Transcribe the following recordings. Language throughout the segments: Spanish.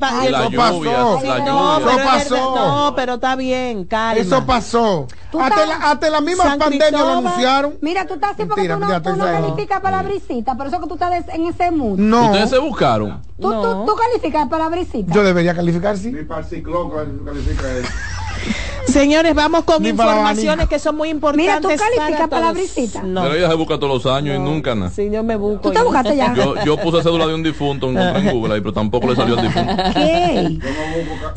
Ay, eso lluvia, pasó. la no, lluvia. pero Eso pasó. verdad, no, pero está bien, calma. Eso pasó. Hasta estás- la, hasta la misma San pandemia lo Cristóbal. anunciaron. Mira, tú estás así porque Mentira, tú no, tú no calificas palabrisita, por eso que tú estás en ese mood. No, Ustedes se buscaron. Tú, No. tú, tú calificas palabrisita. yo debería calificar, sí. Ni para el ciclón califica eso. Señores, vamos con Ni informaciones que son muy importantes. Mira, tú calificas palabrisita. No. Pero ella se busca todos los años y nunca nada. Sí, yo me busco. ¿Tú te buscaste ya? Yo, yo puse cédula de un difunto, encontré en Google ahí, pero tampoco le salió el difunto. ¿Qué?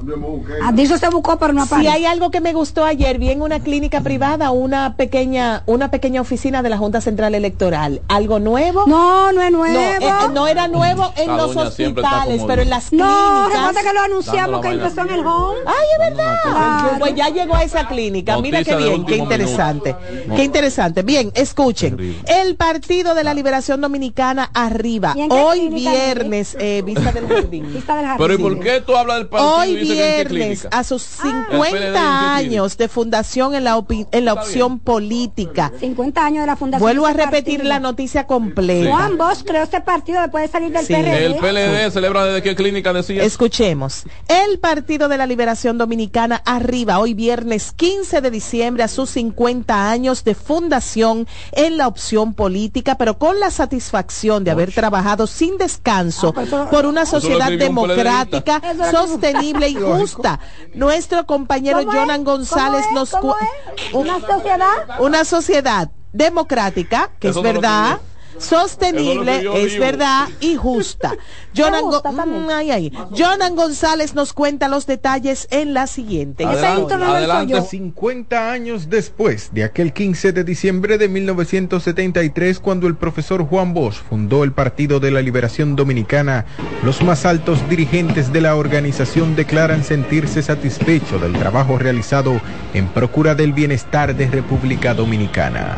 Yo me busqué. A Dicho se buscó, pero no Si aparece. hay algo que me gustó ayer, vi en una clínica privada una pequeña, una pequeña oficina de la Junta Central Electoral. ¿Algo nuevo? No, no es nuevo. No, eh, eh, no era nuevo en La los hospitales, pero en las No, clínicas. recuerda que lo anunciamos que empezó en el home. Ay, es verdad. Pues ya llegó a esa clínica. Mira qué bien, qué interesante. minuto. Qué interesante. Bien, escuchen. Terrible. El Partido de la Liberación Dominicana arriba. ¿Y en qué Hoy viernes, eh, Vista del Jardín. Vista del jardín. Pero ¿y por qué tú hablas del partido Hoy y dices que en qué viernes, a sus ¿El PLD en 50 qué años de fundación en la, en la opción política. 50 años de la fundación. Vuelvo a repetir partido. la noticia completa. Juan Bosch creó este partido después de salir del Sí. PRD. El PLD celebra desde qué clínica decía. Escuchemos. El Partido de la Liberación Dominicana arriba hoy viernes 15 de diciembre a sus 50 años de fundación en la opción política, pero con la satisfacción de haber trabajado sin descanso Ah, eso- por una sociedad un democrática, sostenible y justa. Nuestro compañero. Jonan González ¿Cómo nos es? ¿Cómo cu- es? ¿Una sociedad? una sociedad democrática, que Eso es no verdad. Sostenible, es verdad y justa. Jonan, Go-. Mm, ay, ay. Jonan González nos cuenta los detalles en la siguiente. Adelante, adelante. yo. 50 años después de aquel 15 de diciembre de 1973, cuando el profesor Juan Bosch fundó el Partido de la Liberación Dominicana, los más altos dirigentes de la organización declaran sentirse satisfechos del trabajo realizado en procura del bienestar de República Dominicana.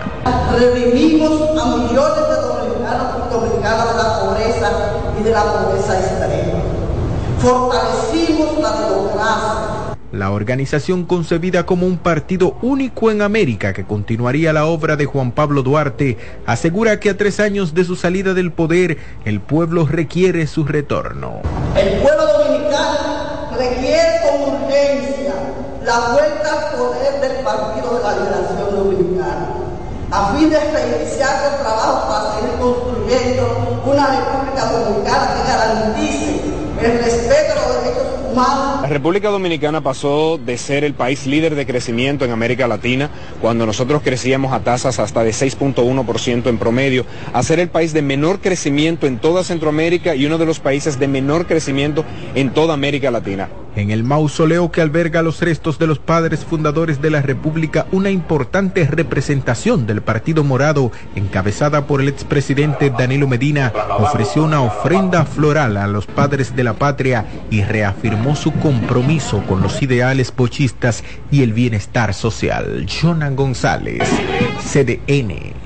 redimimos a millones de dominicanas de la pobreza y de la pobreza extrema. Fortalecimos la democracia. La organización concebida como un partido único en América que continuaría la obra de Juan Pablo Duarte asegura que a tres años de su salida del poder el pueblo requiere su retorno. El pueblo dominicano requiere con urgencia la vuelta al poder del Partido de la Liberación Dominicana, a fin de reiniciar el trabajo para seguir construyendo una República Dominicana que garantice el respeto los derechos humanos La República Dominicana pasó de ser el país líder de crecimiento en América Latina, cuando nosotros crecíamos a tasas hasta de 6.1% en promedio, a ser el país de menor crecimiento en toda Centroamérica y uno de los países de menor crecimiento en toda América Latina. En el mausoleo que alberga los restos de los padres fundadores de la República, una importante representación del Partido Morado, encabezada por el expresidente Danilo Medina, ofreció una ofrenda floral a los padres de la patria y reafirmó su compromiso con los ideales pochistas y el bienestar social. Jonan González, CDN.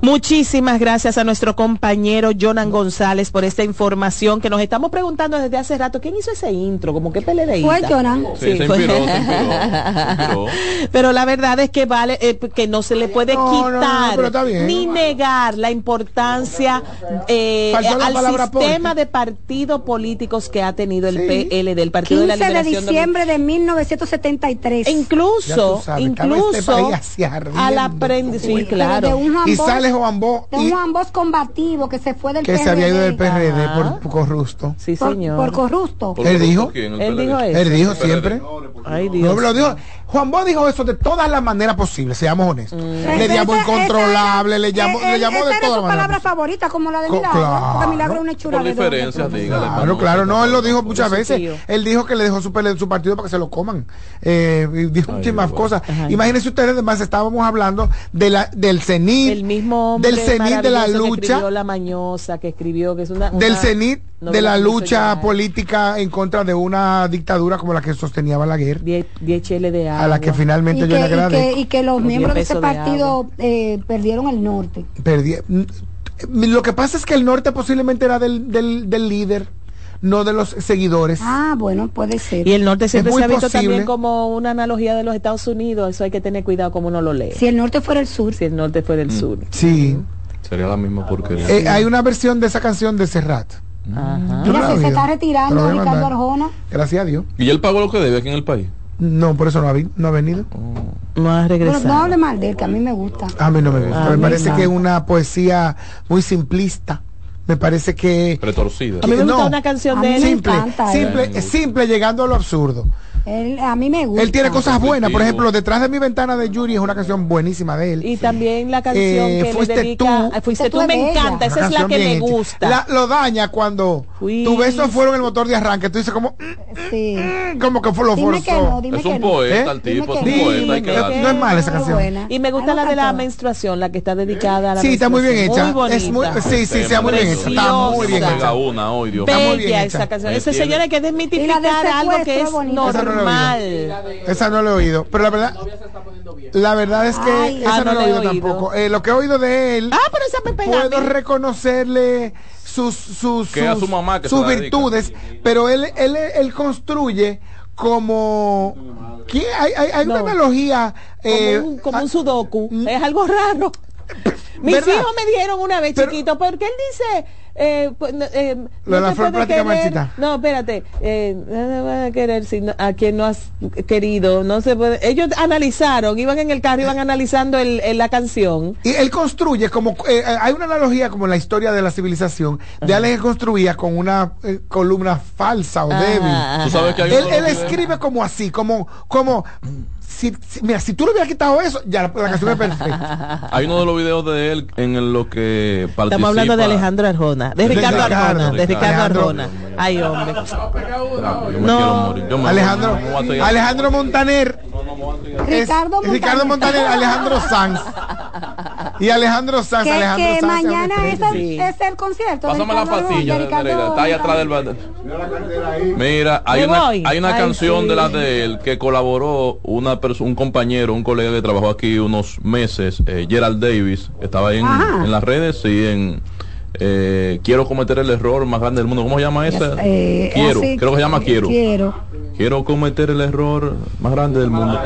Muchísimas gracias a nuestro compañero Jonan González por esta información que nos estamos preguntando desde hace rato. ¿Quién hizo ese intro? Como que PLDista. Fue Jonan. Sí, se inspiró, se inspiró, se inspiró. Pero la verdad es que vale eh, que no se le puede No, no, no, quitar bien. ni negar la importancia eh, la al sistema de partidos políticos que ha tenido el Sí. PL del Partido de la 15 de Liberación diciembre de 1973. Dominicana. Ya Incluso, sabes, incluso este país así a la ardiendo. prenda, sí, de claro. un Juan Bosch de un Bosch combativo que se fue del que se había ido del PRD. PRD Ajá. por corrupto. Sí, por, señor. por corrupto. ¿Por Él qué? dijo. ¿Por quién? Él dijo eso. Él dijo siempre. Ay, No, Dios. lo dijo. Juan Bosch dijo eso de todas las maneras posibles, seamos honestos. Le Esa- llamó incontrolable, le llamó, le eh, llamó de todas su las palabra maneras. favorita, como la de Co- Milagro. claro. Porque Milagro es una hechura Por todo. dígale. Claro, no, claro, no, él lo dijo Por muchas su veces. Él dijo que le dejó su, su partido para que se lo coman. Eh, dijo Ay, muchísimas bueno. cosas. Ajá. Imagínense ustedes, además, estábamos hablando de la, del CENIT, mismo hombre del CENIT de la que lucha, escribió la mañosa que escribió que es una, del CENIT de la que lucha política en contra de una dictadura como la que sostenía Balaguer, 10 10 cheles de agua a la que finalmente Y yo le que, y, agradezco. que, y que los miembros de 10 ese de partido eh, perdieron el norte. Perdí- mm, Lo que pasa es que el norte posiblemente era del, del, del líder, no de los seguidores. Ah, bueno, puede ser. y el norte siempre se ha visto posible. también como una analogía de los Estados Unidos eso hay que tener cuidado como uno lo lee Si el norte fuera el sur. si el norte fuera el sur Sí. Sería la misma porquería. Eh, hay una versión de esa canción de Serrat. Ajá. No Mira, se está retirando Ricardo. Arjona. Gracias a Dios. ¿Y él pagó lo que debe aquí en el país? No, por eso no ha, vi- no ha venido. No has Pero regresado. no hable mal de él, que a mí me gusta. A mí no me gusta. A me parece no. que es una poesía muy simplista. Me parece que Retorcida. A mí me gusta No. una canción de él. simple, encanta, simple, eh. simple llegando a lo absurdo. Él, a mí me gusta. Él tiene cosas buenas, por ejemplo, detrás de mi ventana de Yuri es una canción buenísima de él. Y también la canción Eh, que Fuiste le dedica. tú. Fuiste tú, Tú me encanta. Esa es la que me gusta. La- lo daña cuando tus besos fueron el motor de arranque. Tú dices como, Sí. mm, como que fue lo Dime que no, forzó. dime Es que un no. poeta ¿Eh? el tipo, es un poeta. no. es mala esa canción. buena. Y me gusta Ay, la de la menstruación, la que está dedicada a la Sí, está muy bien hecha. Muy es muy, bonita. sí, sí, está muy bien hecha. Está muy bien hecha. una hoy, Dios Está muy Bella esa canción. Ese señor hay que desmitificar algo que es. Esa no la he normal. Esa no lo he oído. Pero la verdad, la verdad es que Ay. esa Ah, no, no lo he oído oído. tampoco. Eh, lo que he oído de él, Ah, pero esa me pega a puedo mí. reconocerle sus sus a sus, su mamá que sus la dedica. virtudes, pero él él él construye como ¿Quién? hay, hay, hay una No. analogía eh, como un, como un sudoku. mm. Es algo raro. Mis ¿Verdad? hijos me dijeron una vez, Pero- chiquito, porque él dice... Eh, pues, no, eh, Lo de no la flor querer- marchita. No, espérate. Eh, no te van a querer si no- a quien no has querido. No se puede. Ellos analizaron, iban en el carro, iban analizando el, el- la canción. Y él construye como eh, eh, hay una analogía como en la historia de la civilización de alguien que construía con una eh, columna falsa o Ajá, débil. ajá. Tú sabes que hay Él, él escribe como así, como, como, si, si- mira, si tú le hubieras quitado eso, ya la, la canción es perfecta. Hay uno de los videos de él en lo que participa. Estamos hablando de Alejandro Arjona, de De Ricardo Arjona, de Ricardo Alejandro. Arjona. Ay, hombre. Yo me No. Alejandro, no voy a seguir- Alejandro Montaner. es- Ricardo Montaner. Ricardo Montaner, Alejandro Sanz. Y Alejandro Sanz, Que, Alejandro que Sanz. mañana es el, Sí. es el concierto. Pásame la Ricardo Nereida. Está ahí atrás del Montaner. ba- Mira la cartera ahí. Mira, hay una, hay una Ay, canción sí. de la de él que colaboró una un compañero, un colega que trabajó aquí unos meses, eh, Gerald Davis, estaba ahí en, las redes y en eh, Quiero cometer el error más grande del mundo. ¿Cómo se llama esa? Eh, quiero, así, creo que se llama Quiero. Quiero. Quiero cometer el error más grande del mundo.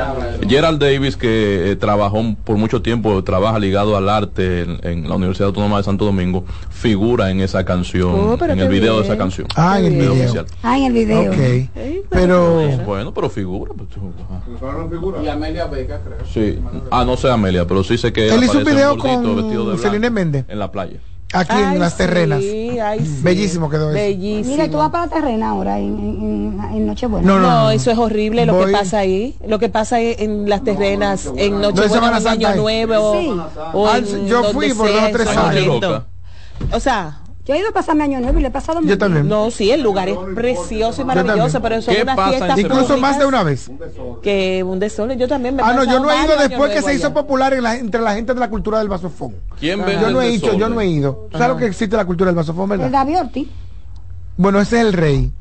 Gerald Davis, que eh, trabajó por mucho tiempo, trabaja ligado al arte en, en la Universidad Autónoma de Santo Domingo, figura en esa canción, Oh, en el video de esa canción. Ah, en el video. oficial. Ah, en el video. Ok. Pero, Bueno, pero figura. pues, tú- ajá. Fueron figuras. Sí. Ah, no sé Amelia, pero sí sé que Él hizo un video gordito, con vestido de blanco Celine Méndez. en la playa. Aquí Ay, en las sí, terrenas. ay, sí. Bellísimo quedó eso. Bellísimo. Mira, tú vas para la terrena ahora en, en, en- en Nochebuena. No, no, No, no. eso es horrible lo que pasa ahí. Lo que pasa ahí en las terrenas, en No, en Nochebuena, en Año ahí. Nuevo. Sí. o Ah, en yo fui por dos o tres años. O sea, Yo he ido a pasarme año nuevo y le he pasado Yo también. no, sí, el lugar es precioso y maravilloso, pero son ¿Qué unas fiestas Incluso más de una vez. que un desorden. Yo también me Ah, no, yo no he ido después que se hizo popular en la- entre la gente de la cultura del vasofón. ¿Quién vende Yo no he el hecho, yo no he ido. ¿Sabes lo que existe la cultura del vasofón, El verdad? David Ortiz. Bueno, ese es el rey.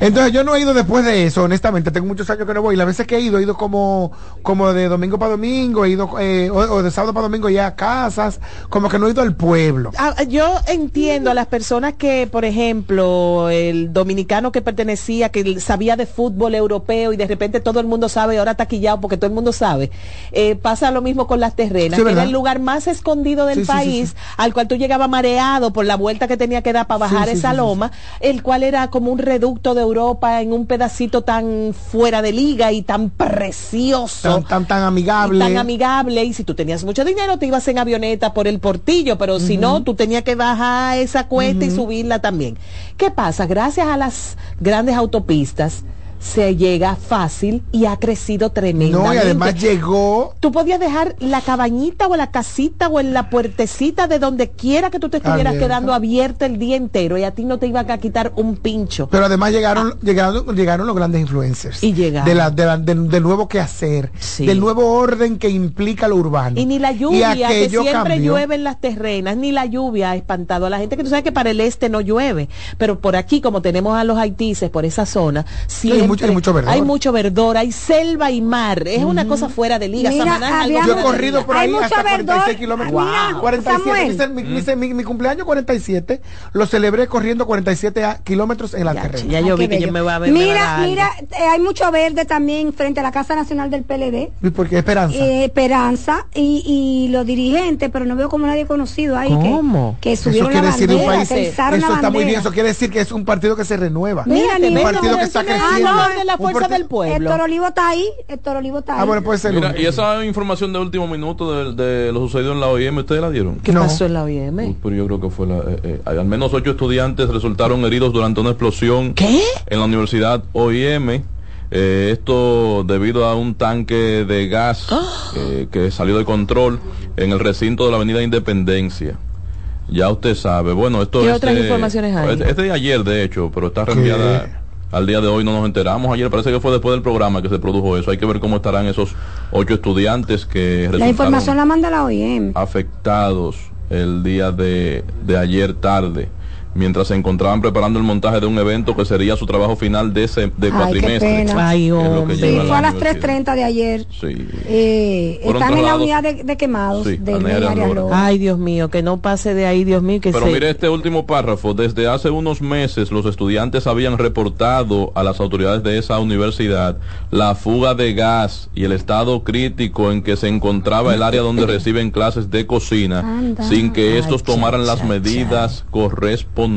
Entonces yo no he ido después de eso, honestamente. Tengo muchos años que no voy. Las veces que he ido, he ido como, como de domingo para domingo, he ido, eh, o, o de sábado para domingo ya a casas, como que no he ido al pueblo. Ah, yo entiendo a las personas que, por ejemplo, el dominicano que pertenecía, que sabía de fútbol europeo y de repente todo el mundo sabe, y ahora está quillado porque todo el mundo sabe. Eh, pasa lo mismo con las terrenas, Sí, era el lugar más escondido del Sí, país, sí. al cual tú llegabas mareado por la vuelta que tenía que dar para bajar esa loma, el cual era como un reducto de Europa en un pedacito tan fuera de liga y tan precioso Tan, tan, amigable. tan amigable y si tú tenías mucho dinero te ibas en avioneta por el portillo pero si no tú tenías que bajar esa cuesta y subirla también ¿qué pasa? gracias a las grandes autopistas se llega fácil y ha crecido tremendamente no, y además llegó. Tú podías dejar la cabañita o la casita o en la puertecita de donde quiera que tú te estuvieras Abierta. quedando abierta el día entero y a ti no te iban a quitar un pincho. Pero además llegaron, llegaron, llegaron los grandes influencers. Y llegaron. De la, de la- del, del nuevo quehacer. Sí. Del nuevo orden que implica lo urbano. Y ni la lluvia, que siempre cambió. llueve en las terrenas, ni la lluvia ha espantado a la gente, que tú sabes que para el este no llueve, pero por aquí, como tenemos a los haitises por esa zona, siempre mucho- hay mucho verdor. Hay mucho verdor, hay selva y mar. Es una cosa fuera de liga. Mira, había- Yo he corrido por ahí hasta verdor. 46 kilómetros. Mira, 47. Samuel. Dice, mi, mi- mi- mi cumpleaños 47 lo celebré corriendo 47 a- kilómetros en la Ya, terrena. ya yo vi que yo me voy a ver. Mira, mira, eh, hay mucho verde también frente a la Casa Nacional del PLD. ¿Y por qué Esperanza? eh, Esperanza y, y los dirigentes, pero no veo como nadie conocido ahí ¿Cómo? que, que eso subieron quiere la decir un bandera, país. que Eso está muy bien. bandera. Eso quiere decir que es un partido que se renueva. Mira, un partido que está eso creciendo. De la fuerza del pueblo. Héctor Olivo está ahí, Héctor Olivo está ahí. Ah, bueno, puede ser. Mira, y esa información de último minuto de, de lo sucedido en la OIM, ¿ustedes la dieron? ¿Qué No. pasó en la OIM? Uy, pero yo creo que fue la, eh, eh, al menos ocho estudiantes resultaron heridos durante una explosión ¿Qué? en la Universidad OIM. Eh, esto debido a un tanque de gas eh, que salió de control en el recinto de la Avenida Independencia. Ya usted sabe. Bueno, esto ¿Qué es otras de- informaciones hay? Es, es de ayer, de hecho, pero está reenviada al día de hoy. No nos enteramos ayer. Parece que fue después del programa que se produjo eso. Hay que ver cómo estarán esos ocho estudiantes que la información la manda la OIM. afectados el día de, de ayer tarde, mientras se encontraban preparando el montaje de un evento que sería su trabajo final de, ese, de Ay, cuatrimestre. qué pena. Ay, hombre. Sí, fue a las universidad. 3.30 de ayer. Sí. Eh, están en la unidad de, de quemados Sí, de. Ay, Dios mío, que no pase de ahí, Dios mío, que Pero se... mire este último párrafo. Desde hace unos meses los estudiantes habían reportado a las autoridades de esa universidad la fuga de gas y el estado crítico en que se encontraba el área donde reciben clases de cocina Anda. sin que estos tomaran las medidas correspondientes.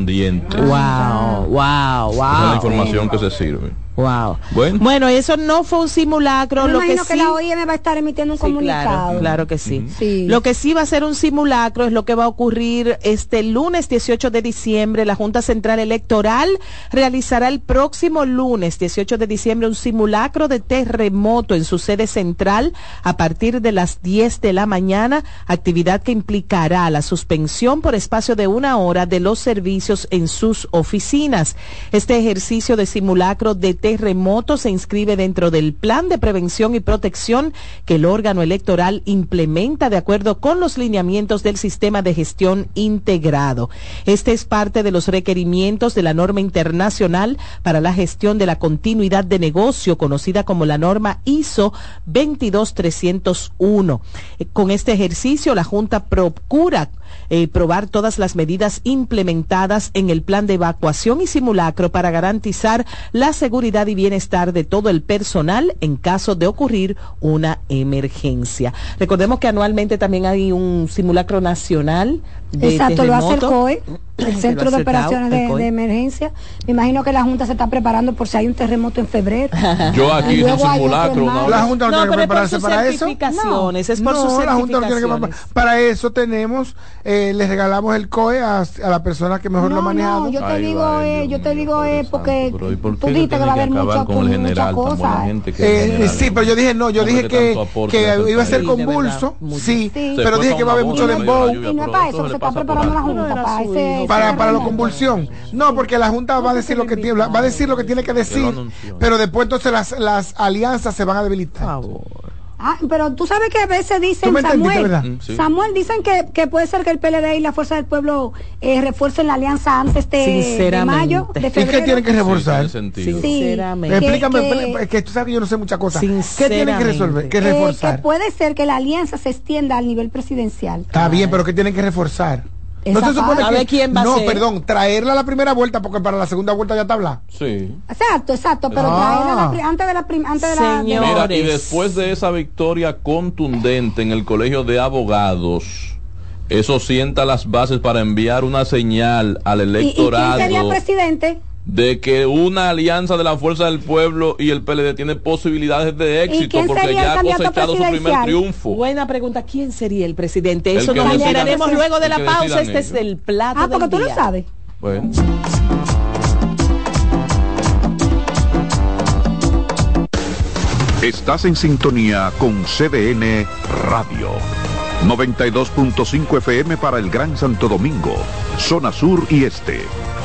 Wow, wow, wow. Esa es la información que se sirve. Wow. Bueno. Bueno, eso no fue un simulacro. Me lo que imagino que, sí... la OIM va a estar emitiendo un Sí, comunicado. claro, claro que sí. Sí. Lo que sí va a ser un simulacro es lo que va a ocurrir este lunes 18 de diciembre. La Junta Central Electoral realizará el próximo lunes 18 de diciembre un simulacro de terremoto en su sede central a partir de las 10 de la mañana, actividad que implicará la suspensión por espacio de una hora de los servicios en sus oficinas. Este ejercicio de simulacro de terremoto se inscribe dentro del plan de prevención y protección que el órgano electoral implementa de acuerdo con los lineamientos del sistema de gestión integrado. Este es parte de los requerimientos de la norma internacional para la gestión de la continuidad de negocio, conocida como la norma ISO 22301. Eh, Con este ejercicio, la Junta procura eh, probar todas las medidas implementadas en el plan de evacuación y simulacro para garantizar la seguridad y bienestar de todo el personal en caso de ocurrir una emergencia. Recordemos que anualmente también hay un simulacro nacional. De Exacto, lo hace el. COE, el Centro de CAO, Operaciones de, Emergencia. Me imagino que la Junta se está preparando por si hay un terremoto en febrero. Yo aquí hice un simulacro. vez. La Junta no, No, tiene que prepararse sus para eso. certificaciones, es por no, sus la Junta no tiene que preparar. certificaciones. Para eso tenemos, eh, le regalamos el COE a, a la persona que mejor lo ha No, manejado. no, yo te digo, vale, eh, yo te digo, eh, porque Santo, pero ¿y por tú dijiste que va a haber mucha, con el general, cosa. Eh, sí, pero yo dije no, yo dije que iba a ser convulso, sí, pero dije que va a haber mucho dembow. y no es para eso está preparando la. Junta, No, para ese... Para, la convulsión. No, porque la Junta va a decir lo que tiene, va a decir lo que tiene que decir, pero después entonces las, las alianzas se van a debilitar. Por favor. Ah, pero tú sabes que a veces dicen, Samuel. Mm, sí. Samuel, dicen que, que puede ser que el PLD y la Fuerza del Pueblo eh, refuercen la alianza antes de, de mayo, de ¿Y ¿Y febrero. qué tienen que Sí, reforzar? tiene sentido. Sí. Sinceramente. Explícame, que- es que tú sabes que yo no sé muchas cosas. ¿Qué tienen que Sinceramente. resolver? ¿Qué Eh, reforzar? que puede ser que la alianza se extienda al nivel presidencial. Está bien, pero ¿qué tienen que reforzar? No se supone. A que ver quién va a no, ser. perdón, traerla a la primera vuelta porque para la segunda vuelta ya está hablada. Sí. Exacto, exacto, pero Ah. traerla a la pri- antes de la antes de la, Mira, y después de esa victoria contundente en el Colegio de Abogados, eso sienta las bases para enviar una señal al ¿Y, y quién electorado sería presidente? De que una alianza de la Fuerza del Pueblo y el PLD tiene posibilidades de éxito porque ya ha cosechado su primer triunfo. Buena pregunta. ¿Quién sería el presidente? El Eso nos enteraremos luego de la pausa. Este es el plato Ah, porque del tú lo sabes. Bueno. Estás en sintonía con CDN Radio. 92.5 FM para el Gran Santo Domingo, zona sur y este.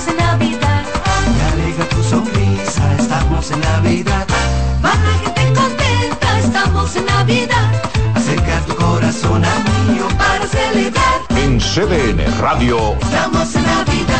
Estamos en Navidad. Me alegra tu sonrisa, estamos en Navidad. La gente contenta, estamos en Navidad. Acerca tu corazón a mío Para celebrar, En CDN Radio, estamos en Navidad.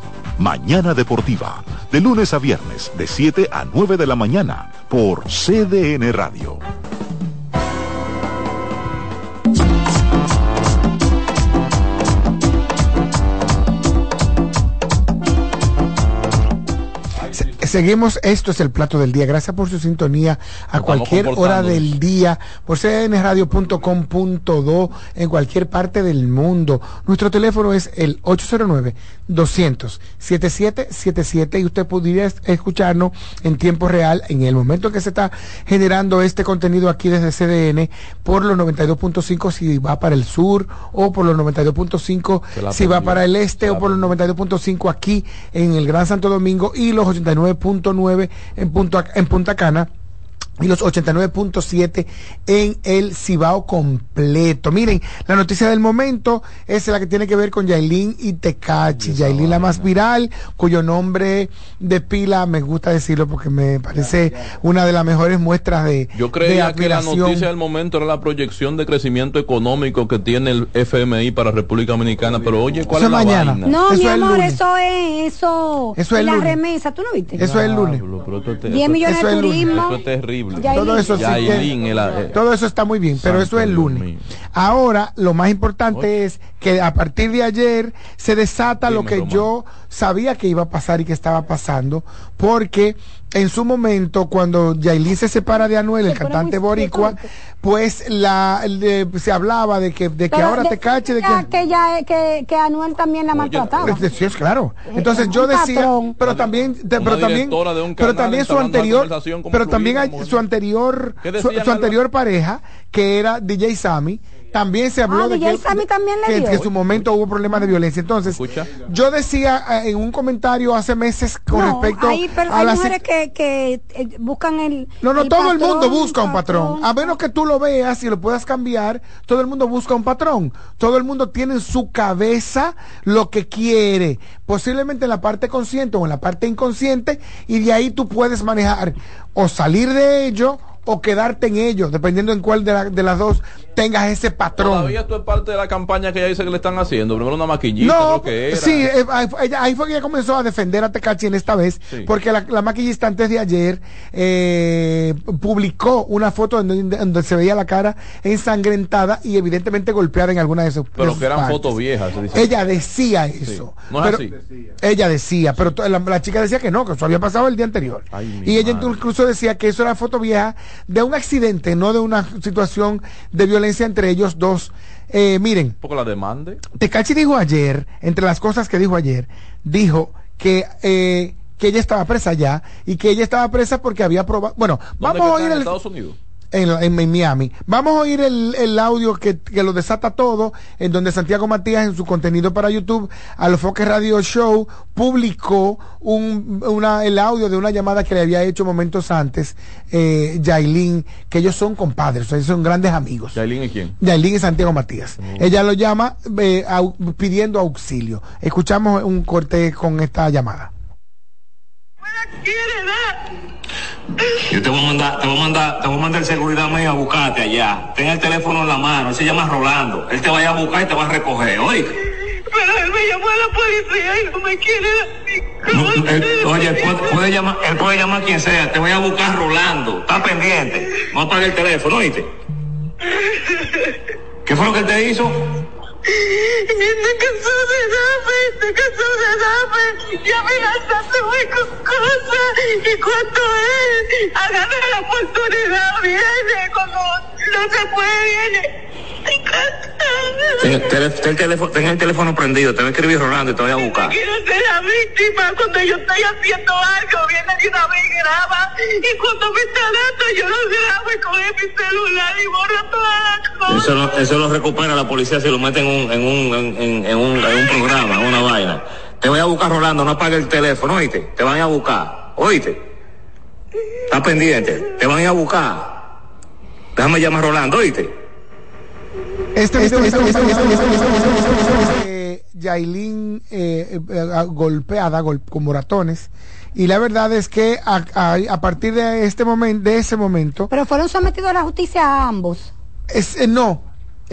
Mañana Deportiva, de lunes a viernes, de 7 a 9 de la mañana, por CDN Radio. Seguimos, esto es el plato del día. Gracias por su sintonía a Nos cualquier hora del día por cdnradio.com.do en cualquier parte del mundo. Nuestro teléfono es el 809-200-7777 y usted podría es- escucharnos en tiempo real en el momento en que se está generando este contenido aquí desde CDN por los 92.5 si va para el sur o por los 92.5 Se la si va para el este o por los 92.5 aquí en el Gran Santo Domingo y los 89.9 en Punta, en Punta Cana y los 89.7 en el Cibao completo. Miren, la noticia del momento es la que tiene que ver con Yailin y Tecachi. Yailin la más viral, cuyo nombre de pila me gusta decirlo porque me parece una de las mejores muestras de Yo de creía que la noticia del momento era la proyección de crecimiento económico que tiene el FMI para República Dominicana, pero oye, ¿cuál Eso es la mañana. vaina? No, Eso mi amor, eso es eso. Eso es el la lunes. remesa, ¿tú no viste? Eso es el lunes. Diablo, pero esto es te- 10 esto- millones eso de es el lunes. turismo. Eso es terrible. Todo eso sí que- Yailin, el- eh, todo eso está muy bien, pero Santo eso es el lunes. mío. Ahora, lo más importante es que a partir de ayer se desata lo que yo sabía que iba a pasar y que estaba pasando, porque en su momento, cuando Yailin se separa de Anuel, el cantante boricua, pues la, le- se hablaba de que, de que Pero ahora de- te cache, de que... que ya que, que Anuel también la maltrataba. Es decir, es claro. Entonces un yo decía, patrón. pero también, de- pero también, de pero también su anterior, pero también su anterior, ¿Qué su, su anterior pareja que era DJ Sammy. También se habló Ah, de que, Sammy también le que- dio. que en su momento hubo problemas de violencia. Entonces, Escucha. yo decía eh, en un comentario hace meses con no, respecto hay, a hay la mujeres que, que eh, buscan el. no, no, el todo el mundo busca un patrón. A menos que tú lo veas y lo puedas cambiar, todo el mundo busca un patrón. Todo el mundo tiene en su cabeza lo que quiere. Posiblemente en la parte consciente o en la parte inconsciente. Y de ahí tú puedes manejar o salir de ello o quedarte en ello, dependiendo en cuál de, la- de las dos tengas ese patrón. Todavía esto es parte de la campaña que ella dice que le están haciendo. Primero una maquillista, No, creo que era. sí, eh, ahí, ahí fue que ella comenzó a defender a Tecachi en esta vez, Sí. porque la, la maquillista antes de ayer eh, publicó una foto donde, donde se veía la cara ensangrentada y evidentemente golpeada en alguna de sus de pero sus que eran partes. fotos viejas. se dice. Ella decía eso. No es así. Ella decía, pero la, la chica decía que no, que eso había pasado el día anterior. Ay, y ella madre. incluso decía que eso era foto vieja de un accidente, no de una situación de violencia entre ellos dos. Eh, miren, Un poco la demande. Tecachi dijo ayer, entre las cosas que dijo ayer, dijo que, eh, que ella estaba presa ya y que ella estaba presa porque había probado. Bueno, ¿Dónde vamos a oír el. Estados Unidos? En, en- en Miami. Vamos a oír el, el audio que, que lo desata todo, en donde Santiago Matías, en su contenido para YouTube, a los Foques Radio Show, publicó un, una, el audio de una llamada que le había hecho momentos antes, eh, Yailin, que ellos son compadres, o sea, ellos son grandes amigos. ¿Yailin y quién? Yailin y Santiago Matías. Ella lo llama eh, au- pidiendo auxilio. Escuchamos un corte con esta llamada. Yo te voy a mandar, te voy a mandar, te voy a mandar el seguridad mío a buscarte allá. Ten el teléfono en la mano, él se llama Rolando. Él te va a ir a buscar y te va a recoger, oye. Pero él me llamó a la policía y no me quiere No, él- oye, él puede, puede llamar, él puede llamar a quien sea, te voy a buscar Rolando. Está pendiente. No apague el teléfono, oíste. ¿Qué fue lo que él te hizo? Este caso de dame, este caso de dame, y amenazándome con cosas, y cuando él agarra la oportunidad viene, cuando no se puede viene. Ten, tele- ten el teléfono, ten el teléfono prendido, te va a escribir Rolando y te voy a buscar. Quiero ser la víctima cuando yo estoy haciendo algo, viene de una vez y graba, y cuando me está dando yo lo grabo y coge mi celular y borro todas las cosas. Eso lo, eso lo recupera la policía si lo meten en un, en un, en, en- un, en un programa, en una vaina. Te voy a buscar Rolando, no apague el teléfono, oíste. Te van a buscar, oíste. Está pendiente, te van a buscar. Déjame llamar a Rolando, oíste. Este este- este- este- este- este- eh, Yailin eh, eh, eh, golpeada gol- con moratones y la verdad es que a, a- a partir de este momento de ese momento Pero fueron sometidos a la justicia a ambos. es, eh, no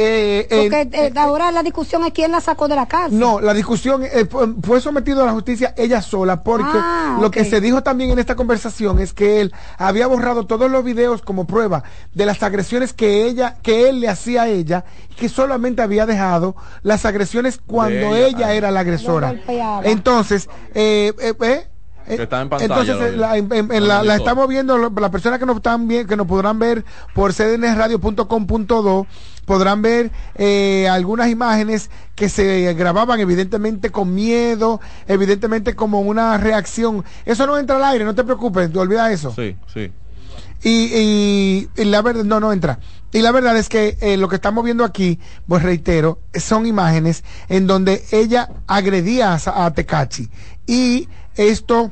eh, eh, Porque eh, ahora la discusión es quién la sacó de la cárcel. no, la discusión eh, fue, sometido a la justicia ella sola porque Ah, lo que se dijo también en esta conversación es que él había borrado todos los videos como prueba de las agresiones que ella que él le hacía a ella y que solamente había dejado las agresiones cuando ella, ella, era la agresora. Entonces, eh, eh, eh, eh, Que está en pantalla, entonces eh, la, en- en- en Lo la- la monitor. estamos viendo, las personas que nos están bien, que nos podrán ver por cdnradio.com.do podrán ver eh, algunas imágenes que se grababan evidentemente con miedo, evidentemente como una reacción. Eso no entra al aire, no te preocupes, te olvida eso. Sí, sí. Y, y- y la verdad, no, no entra. Y la verdad es que eh, lo que estamos viendo aquí, pues reitero, son imágenes en donde ella agredía a, a Tecachi. Y esto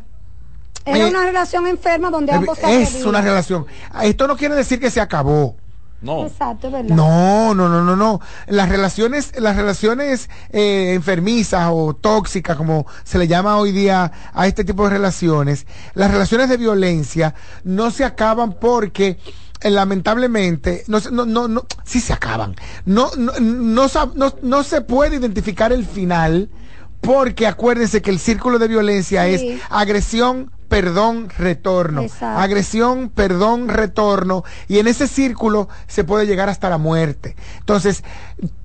Era eh, una relación enferma donde ambos se es agredían. una relación. Esto no quiere decir que se acabó. No. Exacto, es ¿verdad? No, no, no, no, no. Las relaciones, las relaciones eh, enfermizas o tóxicas, como se le llama hoy día a este tipo de relaciones, las relaciones de violencia no se acaban porque eh, lamentablemente no, no, no, no, sí se acaban. No, no, no, sab- no, no se puede identificar el final porque acuérdense que el círculo de violencia Sí. es agresión, perdón, retorno. Exacto. Agresión, perdón, retorno. Y en ese círculo se puede llegar hasta la muerte. Entonces,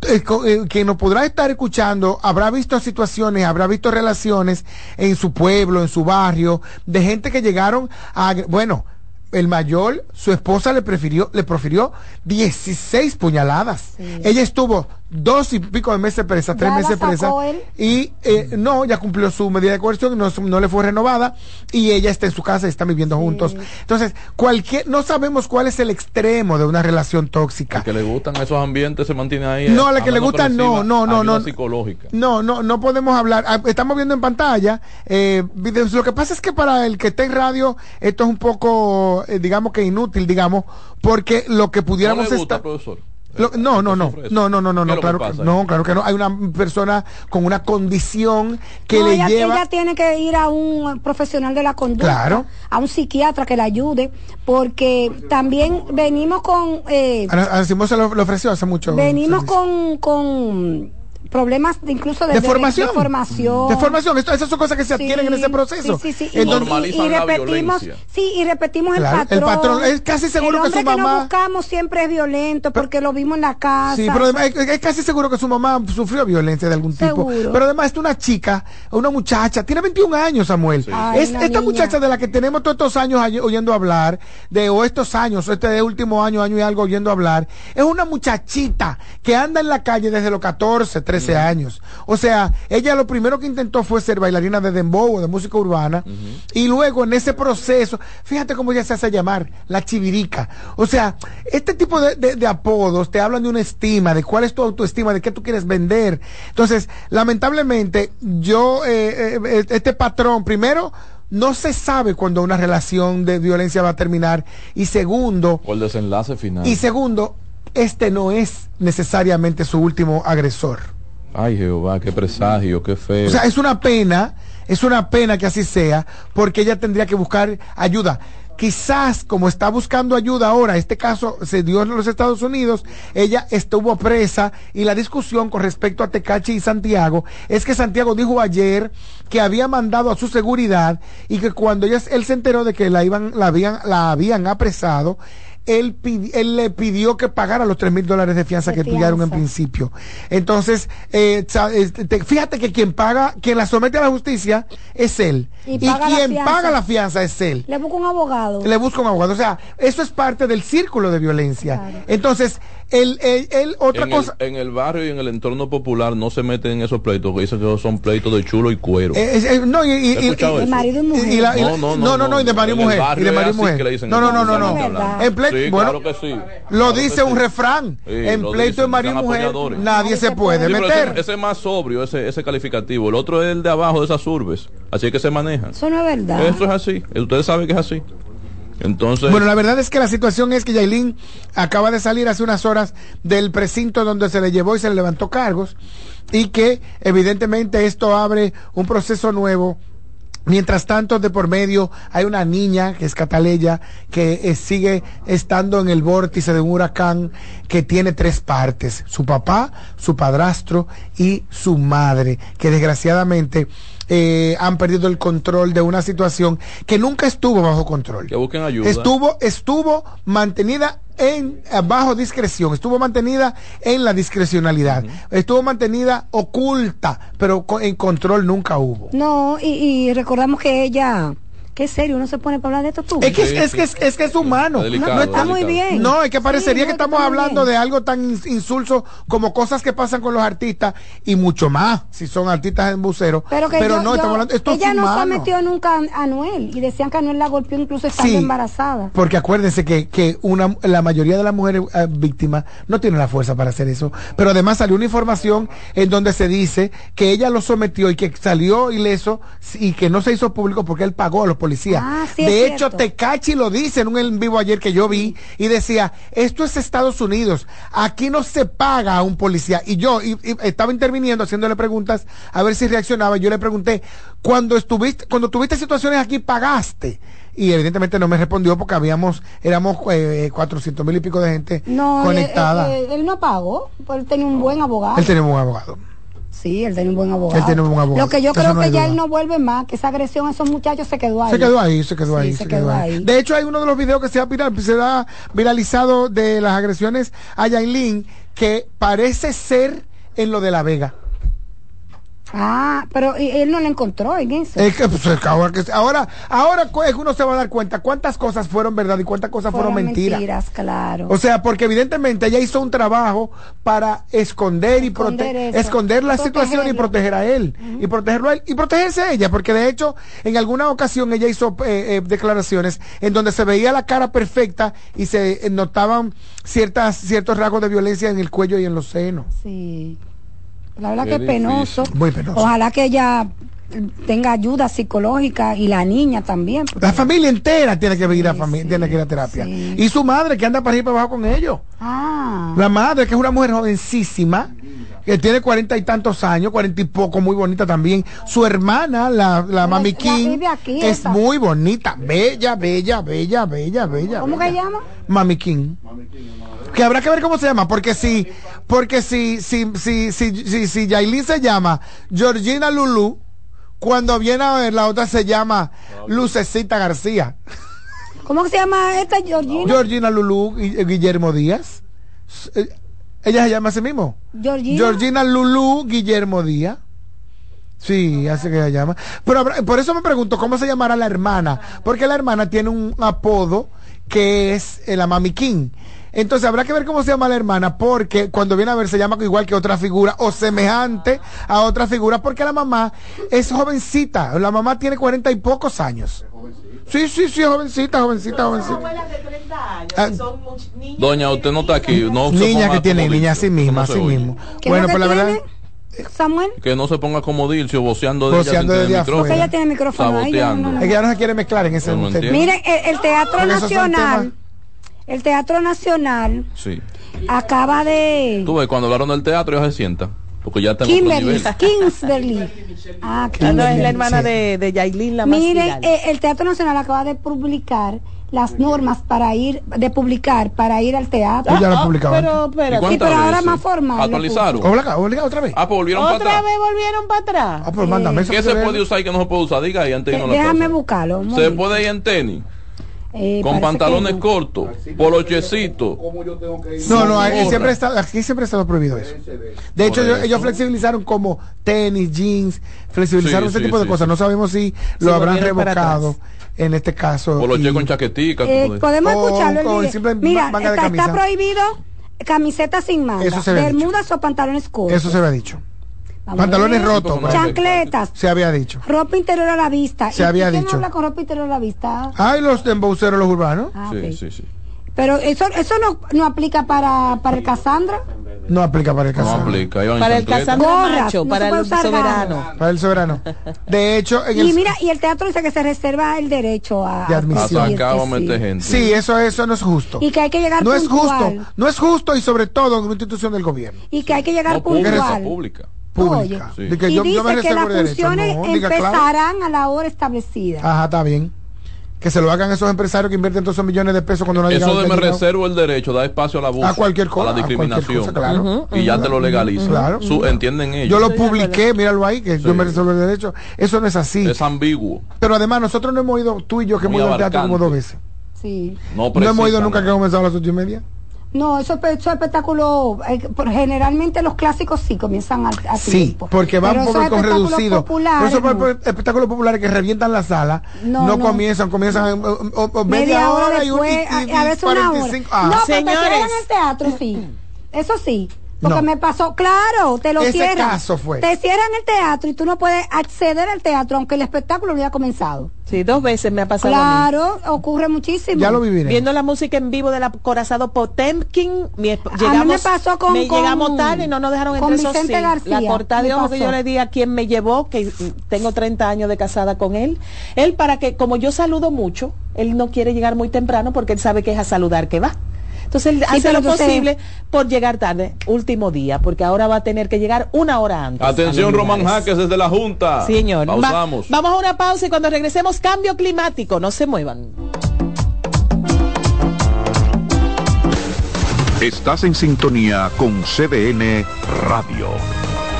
eh, eh, quien nos podrá estar escuchando habrá visto situaciones, habrá visto relaciones en su pueblo, en su barrio, de gente que llegaron a, bueno, el mayor, su esposa le prefirió, le profirió 16 puñaladas. Ella estuvo dos y pico de meses presa, tres Ya la meses presa. él. Y eh, no, ya cumplió su medida de coerción, no, no le fue renovada y ella está en su casa y están viviendo juntos. Entonces, cualquier, no sabemos cuál es el extremo de una relación tóxica. El que le gustan esos ambientes se mantiene ahí. No, a la eh, que le hablando gusta, por no, no, no, no. psicológica. No, no, no podemos hablar. Ah, Estamos viendo en pantalla eh, videos. Lo que pasa es que para el que está en radio, esto es un poco, eh, digamos que inútil, digamos, porque lo que ¿No pudiéramos gusta, estar. profesor? Lo- no, no, no, no, no, no, no, ¿Qué no, claro que no, claro que no. Hay una persona con una condición que No, le ella, lleva. ella tiene que ir a un profesional de la conducta, Claro. a un psiquiatra que la ayude, porque también venimos con eh, Ana, Ana Simón se lo, lo ofreció hace mucho. venimos con, con problemas de- incluso de, formación. de formación. De formación. Esto- esas son cosas que se Sí, adquieren en ese proceso. Sí, sí, sí. En Y- repetimos, sí, y repetimos Claro, el el patrón. patrón, es casi seguro el que su mamá- nos buscamos siempre es violento porque lo vimos en la casa. Sí, pero además, es, es casi seguro que su mamá sufrió violencia de algún tipo. Pero además es una chica, una muchacha, tiene 21 años, Samuel. Ay, es una esta niña. muchacha de la que tenemos todos estos años oyendo hablar, de o estos años, o este último año, año y algo oyendo hablar, es una muchachita que anda en la calle desde los 14, 13 13 años. O sea, ella lo primero que intentó fue ser bailarina de dembow de música urbana y luego en ese proceso, fíjate cómo ella se hace llamar, la chivirica. O sea, este tipo de, de- de apodos te hablan de una estima, de cuál es tu autoestima, de qué tú quieres vender. Entonces, lamentablemente, yo, eh, eh, este patrón, primero, no se sabe cuándo una relación de violencia va a terminar y segundo, O el desenlace final. y segundo, este no es necesariamente su último agresor. Ay, Jehová, qué presagio, qué feo. O sea, es una pena, es una pena que así sea, porque ella tendría que buscar ayuda. Quizás como está buscando ayuda ahora, este caso se dio en los Estados Unidos, ella estuvo presa y la discusión con respecto a Tecachi y Santiago es que Santiago dijo ayer que había mandado a su seguridad y que cuando ella, él se enteró de que la iban, la habían, la habían apresado, él, él le pidió que pagara los tres mil dólares de fianza De que pillaron en fianza. principio. Entonces, eh, este, te- fíjate que quien paga, quien la somete a la justicia es él. Y Y, paga la quien fianza. paga la fianza es él. Le busco un abogado. Le busca un abogado. O sea, eso es parte del círculo de violencia. Entonces, él, él, él- otra en, cosa. el, en el barrio y en el entorno popular no se meten en esos pleitos, que dicen que son pleitos de chulo y cuero. eh, eh, no, y, y- ¿Has y- y- marido y mujer. y la- y la- No, no, no, no, no, no, y de marido y En el mujer. Y de marido y mujer. No, no, no, no, no. En pleito, Sí, bueno, claro que sí. Lo Claro que dice sí. un refrán. Sí, en lo pleito de marido y mujer, nadie se puede meter. Ese, es más sobrio, ese, ese calificativo. El otro es el de abajo de esas urbes. Así es que se manejan. Eso no es verdad. Eso es así. Ustedes saben que es así. Entonces, Bueno, la verdad es que la situación es que Yailin acaba de salir hace unas horas del precinto donde se le llevó y se le levantó cargos y que evidentemente esto abre un proceso nuevo. Mientras tanto, de por medio hay una niña que es Cataleya que eh, sigue estando en el vórtice de un huracán que tiene tres partes, su papá, su padrastro y su madre, que desgraciadamente eh, han perdido el control de una situación que nunca estuvo bajo control. que busquen ayuda. Estuvo, estuvo mantenida en bajo discreción, estuvo mantenida en la discrecionalidad, estuvo mantenida oculta, pero co- en control nunca hubo. No, y, y recordamos que ella, qué serio, uno se pone para hablar de esto tú. Es que es, es que es, es que es humano. Delicado, no, no está muy bien. No, es que parecería Sí, que estamos hablando bien. de algo tan ins- insulso como cosas que pasan con los artistas y mucho más si son artistas en bucero. Pero que yo- no, yo- estamos hablando, esto ella es no humano. sometió nunca a Anuel y decían que Anuel la golpeó incluso estando Sí. embarazada. Porque acuérdense que, que una, la mayoría de las mujeres eh, víctimas no tienen la fuerza para hacer eso. Pero además salió una información en donde se dice que ella lo sometió y que salió ileso y que no se hizo público porque él pagó a los policías. Ah, sí, de hecho, cierto. Tecachi lo dice en un en vivo ayer que yo vi y decía, esto es Estados Unidos, aquí no se paga a un policía. Y yo y- y estaba interviniendo, haciéndole preguntas a ver si reaccionaba. Yo le pregunté, cuando estuviste, cuando tuviste situaciones aquí, pagaste. Y evidentemente no me respondió porque habíamos, éramos eh, 400 mil y pico de gente No, conectada. Él, él- él no pagó, pues él tenía un buen abogado. Él tenía un abogado. Sí, él tenía un buen abogado. Él tenía un buen abogado. Lo que yo Eso creo no que ya duda. él no vuelve más, que esa agresión a esos muchachos se quedó ahí. Se quedó ahí, se quedó Sí, ahí, se se quedó quedó ahí. ahí. De hecho, hay uno de los videos que se ha, viral- se ha viralizado de las agresiones a Yailin que parece ser en lo de La Vega. Ah, pero él no lo encontró en eso. Es que, pues, ahora, que- ahora, ahora uno se va a dar cuenta cuántas cosas fueron verdad y cuántas cosas fueron, mentiras. claro. O sea, porque evidentemente ella hizo un trabajo para esconder y prote- Esconder la situación y proteger a él y protegerlo a él y protegerse a ella, porque de hecho en alguna ocasión ella hizo eh, eh, declaraciones en donde se veía la cara perfecta y se eh, notaban ciertas ciertos rasgos de violencia en el cuello y en los senos. Sí. La verdad Qué que es penoso. Muy penoso. Ojalá que ella tenga ayuda psicológica y la niña también. La familia entera tiene que ir a fami- tiene que ir a terapia. Y su madre que anda para arriba y para abajo con ellos. Ah. La madre, que es una mujer jovencísima, que tiene cuarenta y tantos años, cuarenta y poco, muy bonita también. Su hermana, la, la Mami King, aquí, es esa. muy bonita, bella, bella, bella, bella, bella. ¿Cómo bella. que llama? Mami King. Que habrá que ver cómo se llama, porque si, porque si, si, si, si, si, si Yailin se llama Georgina Lulu, cuando viene a ver la otra se llama Lucecita García. ¿Cómo que se llama esta Georgina? Georgina Lulu y- eh, Guillermo Díaz. Eh, Ella se llama así mismo. Georgina. Georgina Lulu Guillermo Díaz. Sí, así que se llama. Pero por eso me pregunto cómo se llamará la hermana. Porque la hermana tiene un apodo que es la Mami King. Entonces habrá que ver cómo se llama la hermana, porque cuando viene a ver se llama igual que otra figura o semejante a otra figura, porque la mamá es jovencita. La mamá tiene cuarenta y pocos años. Sí, sí, sí, jovencita, jovencita, jovencita. Ah, Doña, usted no está aquí. No niña que tiene, niña así misma, así mismo. ¿Qué Bueno, pues la verdad, tiene, Samuel, Que no se ponga como Dilcio, voceando de Voceando ella sin desde tener afuera. ella tiene micrófono ahí. ya, Saboteando. no, no, es que ya no se quiere mezclar en ese no. Miren, el, el Teatro Porque Nacional, el Teatro Nacional Sí. acaba de Tú ves, cuando hablaron del teatro, ella se sienta. Porque ya está en otro Kimberly, nivel. Kingsberly. Ah, Ah, no, es Kimberly, la hermana sí. de, de Yailin, la más Miren, eh, el Teatro Nacional acaba de publicar las normas para ir, de publicar para ir al teatro. Pues ya publicaban. Pero, espérate. ¿Y Sí, cuántas pero ahora más formal. Actualizaron. Obliga, obliga otra vez. Ah, pues volvieron para Otra atrás. vez volvieron para atrás. Ah, pues mándame eso. ¿Qué que se puede usar y qué no se puede usar? Diga ahí a la Déjame buscarlo. Se puede ir en tenis, Eh, con pantalones que no. cortos, polochecitos. No, no, aquí siempre, está, aquí siempre ha estado prohibido eso. De hecho, ellos, eso. ellos flexibilizaron como tenis, jeans, flexibilizaron Sí, ese sí, tipo de sí, cosas. sí. No sabemos si lo habrán volvieron revocado en este caso. Poloche y- con chaquetica. Eh, podemos O escucharlo. el con simple Mira, manga de está, prohibido camiseta sin manga, Eso se bermudas o pantalones cortos. Eso se había dicho. Vamos Pantalones rotos. Chancletas, Se había dicho. ropa interior a la vista. Se ¿Y había quién dicho. habla con ropa interior a la vista? Ay, los embauceros, los urbanos. Ah, Sí, sí, sí. Pero eso, eso no, no aplica para, para el Casandra. No aplica para el No caso. aplica. iban Para el Gorras, Macho, no para el soberano. Para el soberano. De hecho, en Y el. mira, y el teatro dice que se reserva el derecho a, De a admisión. sí. meter gente. Sí, eso, eso no es justo. Y que hay que llegar No es puntual. justo. No es justo y sobre todo en una institución del gobierno. Y que hay que llegar No, pública, puntual. pública. Pública. Oye. De que y yo, dice yo me que reservo las funciones No, diga claro. empezarán a la hora establecida. Ajá, está bien. Que se lo hagan esos empresarios que invierten todos esos millones de pesos cuando no Eso de me reservo el derecho, da espacio al abuso. A cualquier cosa, A la a discriminación. cosa, claro. Y ya te lo legaliza. Claro. Su- entienden ellos. Yo lo publiqué, míralo ahí, que yo me resuelvo el derecho. Eso no es así. Es ambiguo. Pero además, nosotros no hemos ido, tú y yo, que Muy hemos ido al teatro como dos veces. Sí. No, No hemos ido nunca que hemos comenzado a las ocho y media. No, esos esos espectáculos, eh, por- generalmente los clásicos sí comienzan a, a Sí, tiempo. porque van por esos con espectáculos reducido. Por populares, eso, por- no. espectáculos populares que revientan la sala, no, No, no. comienzan, comienzan o- o- o media, hora, y, un- después, y- y a, a veces una hora. 45. Ah. No, pero te Señores. cierran el teatro, sí. Eso sí. Porque No. me pasó, claro, te lo Ese cierran. caso fue. Te cierran el teatro y tú no puedes acceder al teatro aunque el espectáculo no haya comenzado. Sí, dos veces me ha pasado. a mí. Claro, ocurre muchísimo. Ya lo viviré. Viendo la música en vivo del acorazado Potemkin, mi esp- A mí llegamos, me pasó con- me con- llegamos tarde y no nos dejaron con entrar. Eso Vicente sí, García, la cortada de ojos que yo le di a quien me llevó, que tengo 30 años de casada con él, él para que, como yo saludo mucho, él no quiere llegar muy temprano porque él sabe que es a saludar que va. Entonces él hace lo posible por llegar tarde, último día, porque ahora va a tener que llegar una hora antes. Atención, Román. Jaques desde la Junta. Señor. Va- Pausamos. vamos a una pausa y cuando regresemos, cambio climático. No se muevan. Estás en sintonía con CDN Radio.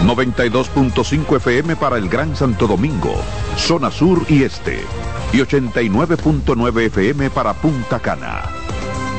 92.5 FM para el Gran Santo Domingo, zona sur y este. Y 89.9 FM para Punta Cana.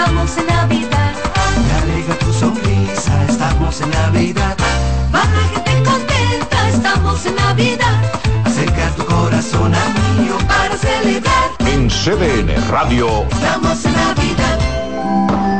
Estamos en Navidad. Me alegra tu sonrisa, estamos en Navidad. Va la gente contenta, estamos en Navidad. Acerca tu corazón a mío Para celebrar, En CDN Radio. estamos en Navidad.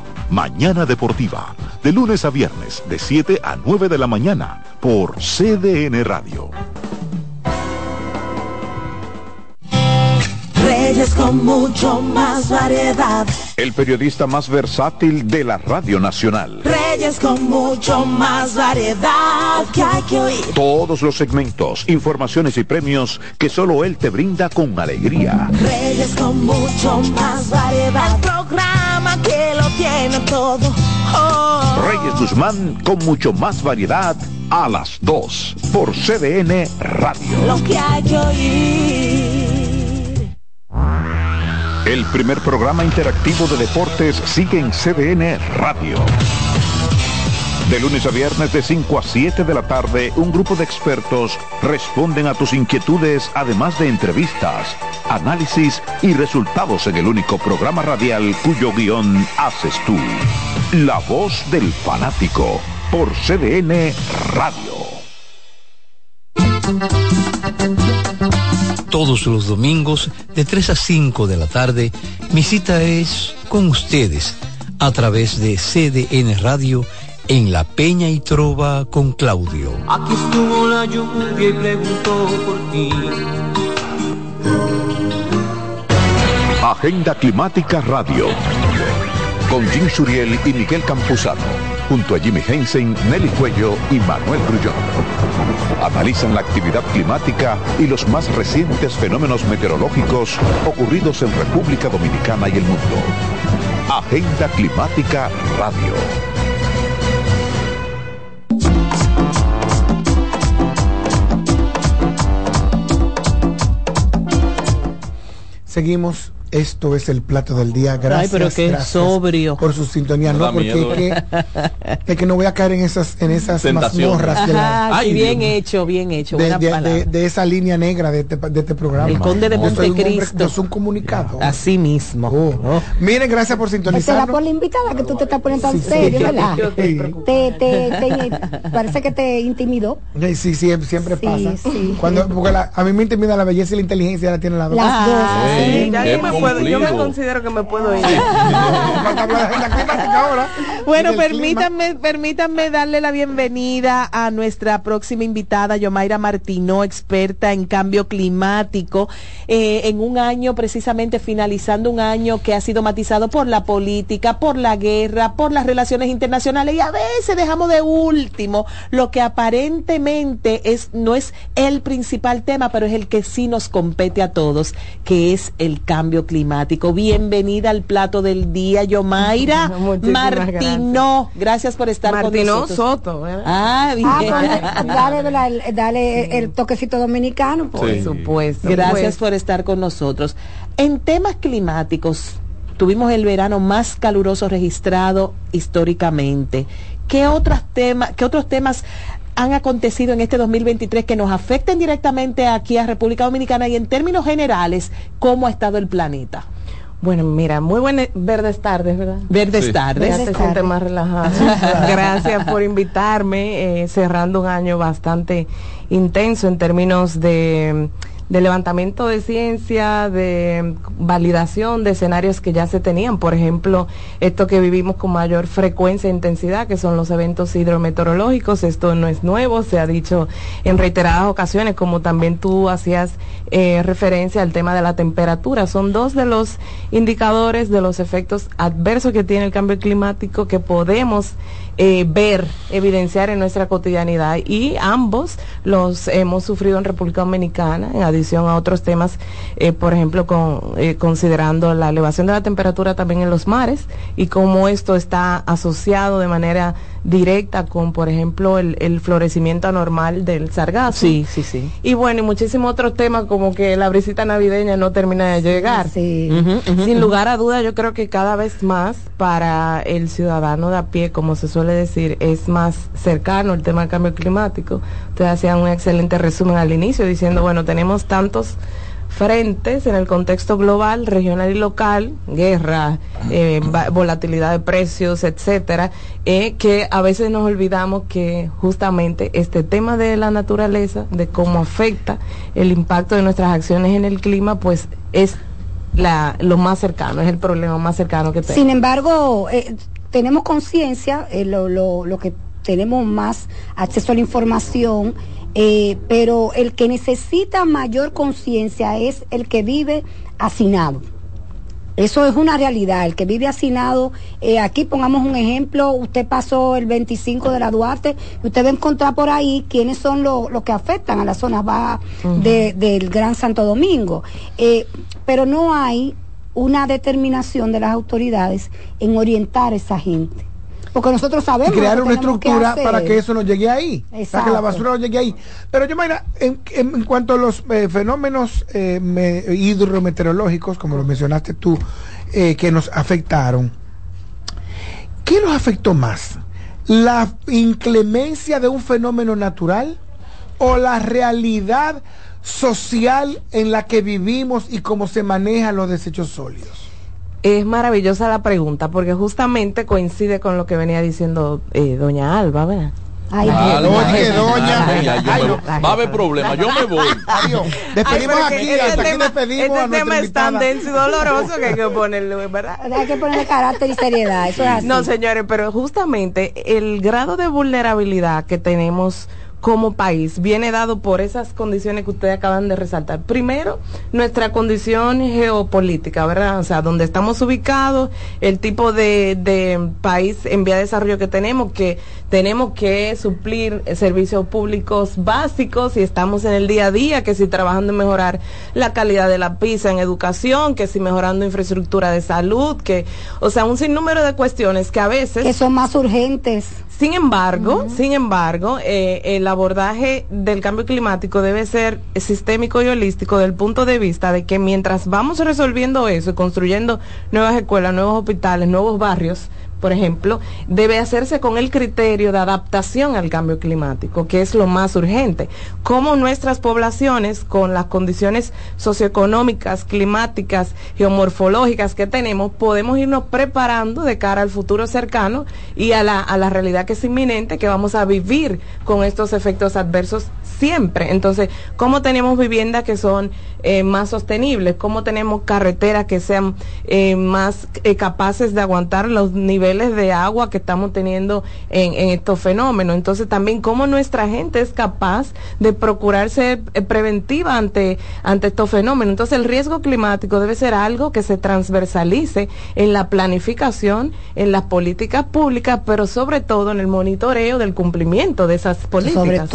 Mañana Deportiva, de lunes a viernes, de 7 a 9 de la mañana, por CDN Radio. Reyes con mucho más variedad. El periodista más versátil de la Radio Nacional. Reyes con mucho más variedad que hay que oír. Todos los segmentos, informaciones y premios que solo él te brinda con alegría. Reyes con mucho más variedad. El programa que lo tiene todo. Oh. Reyes Guzmán con mucho más variedad a las 2 por CDN Radio. Lo que hay que oír. El primer programa interactivo de deportes sigue en CDN Radio. De lunes a viernes de 5 a 7 de la tarde, un grupo de expertos responden a tus inquietudes, además de entrevistas, análisis y resultados en el único programa radial cuyo guion haces tú. La voz del fanático por CDN Radio. Todos los domingos de 3 a 5 de la tarde, mi cita es con ustedes a través de CDN Radio en La Peña y Trova con Claudio. Aquí estuvo la lluvia y preguntó por ti. Agenda Climática Radio. Con Jim Suriel y Miguel Campuzano. Junto a Jimmy Hensen, Nelly Cuello y Manuel Grullón. Analizan la actividad climática y los más recientes fenómenos meteorológicos ocurridos en República Dominicana y el mundo. Agenda Climática Radio. Seguimos. Esto es el plato del día. Gracias. Ay, pero qué gracias sobrio. Por su sintonía. No, porque miedo. es que, es que no voy a caer en esas, en esas mazmorras de, la- Ah, Ay, bien Dios. hecho, bien hecho. de, buena de- palabra. de- de esa línea negra de este, de este programa. El conde de Montecristo. Yo soy un comunicado. Así mismo. Oh. Miren, gracias por Será sintonizar. por la invitada que tú te estás poniendo tan Sí, sí. serio, ¿verdad? Sí. Te, te, te- parece que te intimidó. Sí, sí, siempre, siempre Sí, pasa. sí. Cuando, porque la- a mí me intimida la belleza y la inteligencia, la tiene la dos. Las dos. Puedo, yo me considero que me puedo ir. Bueno, permítanme, permítanme darle la bienvenida a nuestra próxima invitada, Yomaira Martino, experta en cambio climático, eh, en un año precisamente finalizando un año que ha sido matizado por la política, por la guerra, por las relaciones internacionales y a veces dejamos de último lo que aparentemente es no es el principal tema, pero es el que sí nos compete a todos, que es el cambio climático. Bienvenida al plato del día, Yomaira Muchísimas Martino. Gracias por estar Martino con nosotros. Soto, ¿verdad? Ah, bien. Ah, pues, dale, el, toquecito dominicano. Pues. Por Sí. supuesto. Gracias Pues, por estar con nosotros. En temas climáticos, tuvimos el verano más caluroso registrado históricamente. ¿Qué otros temas, qué otros temas han acontecido en este 2023 que nos afecten directamente aquí a República Dominicana y en términos generales, cómo ha estado el planeta? Bueno, mira, muy buenas verdes tardes, ¿verdad? Verdes Sí. tardes. Ya se siente más relajado. Gracias por invitarme, eh, cerrando un año bastante intenso en términos de, de levantamiento de ciencia, de validación de escenarios que ya se tenían. Por ejemplo, esto que vivimos con mayor frecuencia e intensidad, que son los eventos hidrometeorológicos. Esto no es nuevo, se ha dicho en reiteradas ocasiones, como también tú hacías eh, referencia al tema de la temperatura. Son dos de los indicadores de los efectos adversos que tiene el cambio climático que podemos eh, ver, evidenciar en nuestra cotidianidad y ambos los hemos sufrido en República Dominicana, en adición a otros temas, eh, por ejemplo, con, eh, considerando la elevación de la temperatura también en los mares y cómo esto está asociado de manera directa con, por ejemplo, el, el florecimiento anormal del sargazo. Sí, sí, sí. Y bueno, y muchísimos otros temas como que la brisita navideña no termina de llegar. Sin lugar a duda, yo creo que cada vez más para el ciudadano de a pie, como se suele decir, es más cercano el tema del cambio climático. Ustedes hacían un excelente resumen al inicio diciendo, bueno, tenemos tantos frentes en el contexto global, regional y local, guerra, eh, volatilidad de precios, etcétera, eh, que a veces nos olvidamos que justamente este tema de la naturaleza, de cómo afecta el impacto de nuestras acciones en el clima, pues es la, lo más cercano, es el problema más cercano que tenemos. Sin embargo, eh, tenemos conciencia, eh, lo, lo, lo que tenemos más acceso a la información, eh, pero el que necesita mayor conciencia es el que vive hacinado. Eso es una realidad. El que vive hacinado, eh, aquí pongamos un ejemplo, usted pasó el 25 de la Duarte y usted va a encontrar por ahí quiénes son los los que afectan a las zonas bajas de- del Gran Santo Domingo. Eh, pero no hay una determinación de las autoridades en orientar a esa gente. Porque nosotros y sabemos. crear lo que una que estructura para que eso no llegue ahí, para que Exacto. la basura no llegue ahí. Pero yo, Mayra, en, en- en cuanto a los eh, fenómenos eh, me- hidrometeorológicos, como lo mencionaste tú, eh, que nos afectaron, ¿qué nos afectó más? ¿La inclemencia de un fenómeno natural o la realidad social en la que vivimos y cómo se manejan los desechos sólidos? Es maravillosa la pregunta porque justamente coincide con lo que venía diciendo eh, doña Alba, ¿verdad? Ay, Oye, doña. ay, ay, yo Ay, me- no. va a haber problemas, yo me voy. Adiós. Despedimos aquí, este hasta aquí tema- despedimos este a nuestra tema es tan denso y doloroso que hay que ponerle, ¿verdad? Hay que ponerle carácter y seriedad. Eso es así. No, señores, pero justamente el grado de vulnerabilidad que tenemos como país viene dado por esas condiciones que ustedes acaban de resaltar. Primero, nuestra condición geopolítica, ¿verdad? O sea, donde estamos ubicados, el tipo de, de país en vía de desarrollo que tenemos, que tenemos que suplir servicios públicos básicos y estamos en el día a día, que si trabajando en mejorar la calidad de la pizza en educación, que si mejorando infraestructura de salud, que, o sea, un sinnúmero de cuestiones que a veces... Que son más urgentes. Sin embargo, sin embargo, eh, el abordaje del cambio climático debe ser sistémico y holístico del punto de vista de que mientras vamos resolviendo eso y construyendo nuevas escuelas, nuevos hospitales, nuevos barrios, por ejemplo, debe hacerse con el criterio de adaptación al cambio climático, que es lo más urgente. Cómo nuestras poblaciones, con las condiciones socioeconómicas, climáticas, geomorfológicas que tenemos, podemos irnos preparando de cara al futuro cercano y a la, a la realidad que es inminente, que vamos a vivir con estos efectos adversos siempre. Entonces, ¿cómo tenemos viviendas que son eh, más sostenibles? ¿Cómo tenemos carreteras que sean eh, más eh, capaces de aguantar los niveles de agua que estamos teniendo en, en estos fenómenos? Entonces, también cómo nuestra gente es capaz de procurar ser eh, preventiva ante, ante estos fenómenos. Entonces, el riesgo climático debe ser algo que se transversalice en la planificación, en las políticas públicas, pero sobre todo en el monitoreo del cumplimiento de esas políticas.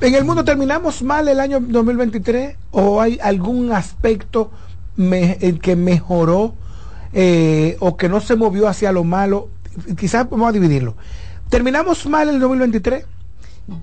En el mundo terminamos mal el año 2023 o hay algún aspecto me- el que mejoró eh, o que no se movió hacia lo malo. Quizás vamos a dividirlo. ¿Terminamos mal el 2023?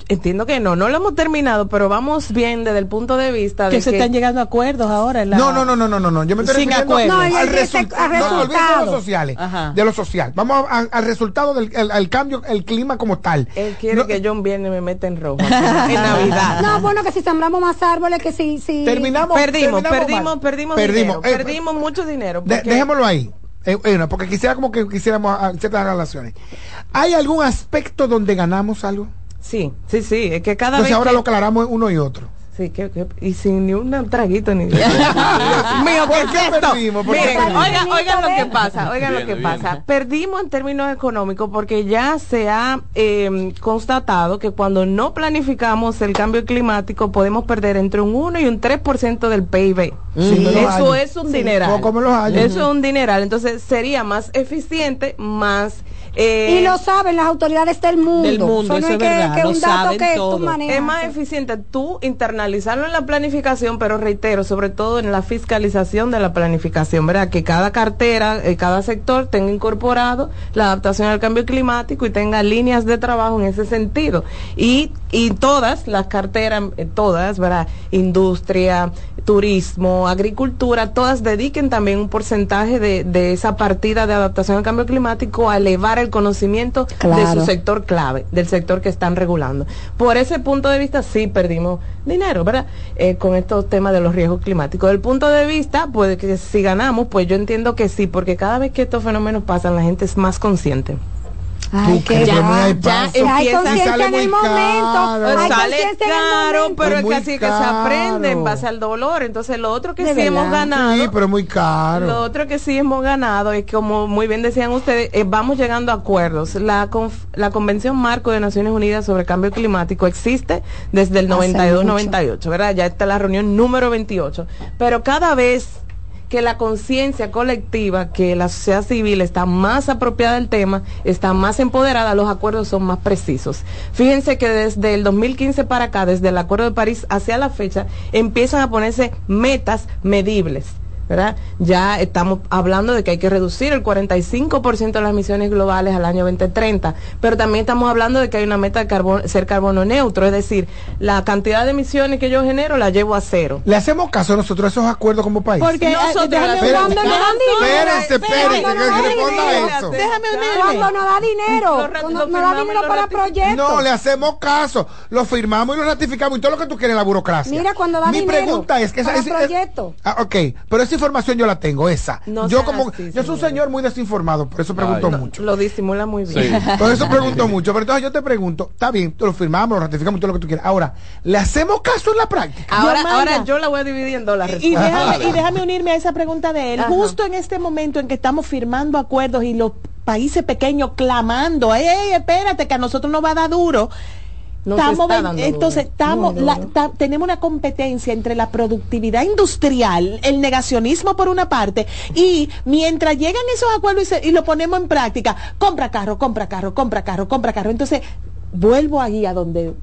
Entiendo que no, no lo hemos terminado, pero vamos bien desde el punto de vista de que se están llegando a acuerdos ahora. en la- No, no, no, no, no, no, no. Yo me estoy Sin refiriendo acuerdo. No, al, el resu- rese- al no, de resultado. los sociales, Ajá. de lo social. Vamos a- al resultado del al- al cambio, el clima como tal. Él quiere que John viene y me meta en rojo. en Navidad. No, bueno, que si sembramos más árboles, que si... si Perdimos, perdimos, terminamos perdimos, mal. perdimos, Perdimos. dinero, Eh, perdimos mucho dinero. De- porque- dejémoslo ahí. Eh, eh, no, porque quisiera como que quisiéramos ah, ciertas relaciones. ¿Hay algún aspecto donde ganamos algo? Sí, sí, sí, es que cada Entonces vez ahora que- lo aclaramos uno y otro. Sí, que, que- y sin ni un traguito ni Mío, ¿Por ¿qué es qué esto? perdimos? ¿Por qué Miren, perdimos? oigan, oigan lo que pasa, oigan lo que pasa. Perdimos en términos económicos porque ya se ha eh, constatado que cuando no planificamos el cambio climático podemos perder entre un 1 y un 3% del PIB. Sí, los Eso años. es un Sí, dineral. Eso es un dineral. Entonces sería más eficiente, más... eh, y lo saben las autoridades del mundo. del mundo, Eso no es que, verdad, que lo un dato saben que todo. tú manejas. Es más eficiente tú internalizarlo en la planificación, pero reitero, sobre todo en la fiscalización de la planificación, ¿verdad? Que cada cartera, eh, cada sector tenga incorporado la adaptación al cambio climático y tenga líneas de trabajo en ese sentido. Y, y todas las carteras, eh, todas, ¿verdad? Industria, turismo, agricultura, todas dediquen también un porcentaje de, de esa partida de adaptación al cambio climático a elevar el conocimiento de su sector clave, del sector que están regulando. Por ese punto de vista sí perdimos dinero, ¿verdad? Eh, con estos temas de los riesgos climáticos. Del punto de vista, puede que si ganamos, pues yo entiendo que sí, porque cada vez que estos fenómenos pasan, la gente es más consciente. Ay, que ya, ya, ya ya hay empieza- conciencia sale en el momento. caro. Hay sale caro, momento. pero Es que muy así que se aprende en base al dolor. Entonces, lo otro que De sí hemos ganado. Sí, pero es muy caro. Lo otro que sí hemos ganado es que, como muy bien decían ustedes, eh, vamos llegando a acuerdos. La, conf- la Convención Marco de Naciones Unidas sobre Cambio Climático existe desde el Hace 92-98, ¿verdad? Ya está la reunión número 28. Pero cada vez que la conciencia colectiva, que la sociedad civil está más apropiada del tema, está más empoderada, los acuerdos son más precisos. Fíjense que desde el 2015 para acá, desde el Acuerdo de París hacia la fecha, empiezan a ponerse metas medibles. ¿Verdad? Ya estamos hablando de que hay que reducir el 45% de las emisiones globales al año 2030, pero también estamos hablando de que hay una meta de carbono, ser carbono neutro, es decir, la cantidad de emisiones que yo genero la llevo a cero. ¿Le hacemos caso a nosotros a esos acuerdos como país? Porque Nosotros eh, déjame la- Cuando nos dan dinero. Espérense, espérense, eso. Déjame unirme. Cuando nos da dinero. Cuando nos da dinero para proyectos. No, le hacemos caso, lo firmamos y lo ratificamos y todo lo que tú quieres en la burocracia. Mira, cuando da Mi dinero pregunta es que esa, esa- proyectos. Ah, ok, pero esa información yo la tengo, esa. No yo como, así, yo soy un señor. muy desinformado, por eso pregunto Ay. mucho. Lo disimula muy bien. Sí. Por eso pregunto mucho. Pero entonces yo te pregunto, está bien, te lo firmamos, lo ratificamos, todo lo que tú quieras. Ahora, ¿le hacemos caso en la práctica? Ahora, Yo, ahora yo la voy a dividir en Y respuesta. déjame, y déjame unirme a esa pregunta de él. Ajá. Justo en este momento en que estamos firmando acuerdos y los países pequeños clamando, ¡Ey, ey, espérate, que a nosotros nos va a dar duro! Estamos está ven- dando entonces duro, estamos la- tenemos una competencia entre la productividad industrial, el negacionismo por una parte y mientras llegan esos acuerdos y, se- y lo ponemos en práctica, compra carro, compra carro, compra carro, compra carro. Entonces vuelvo ahí a donde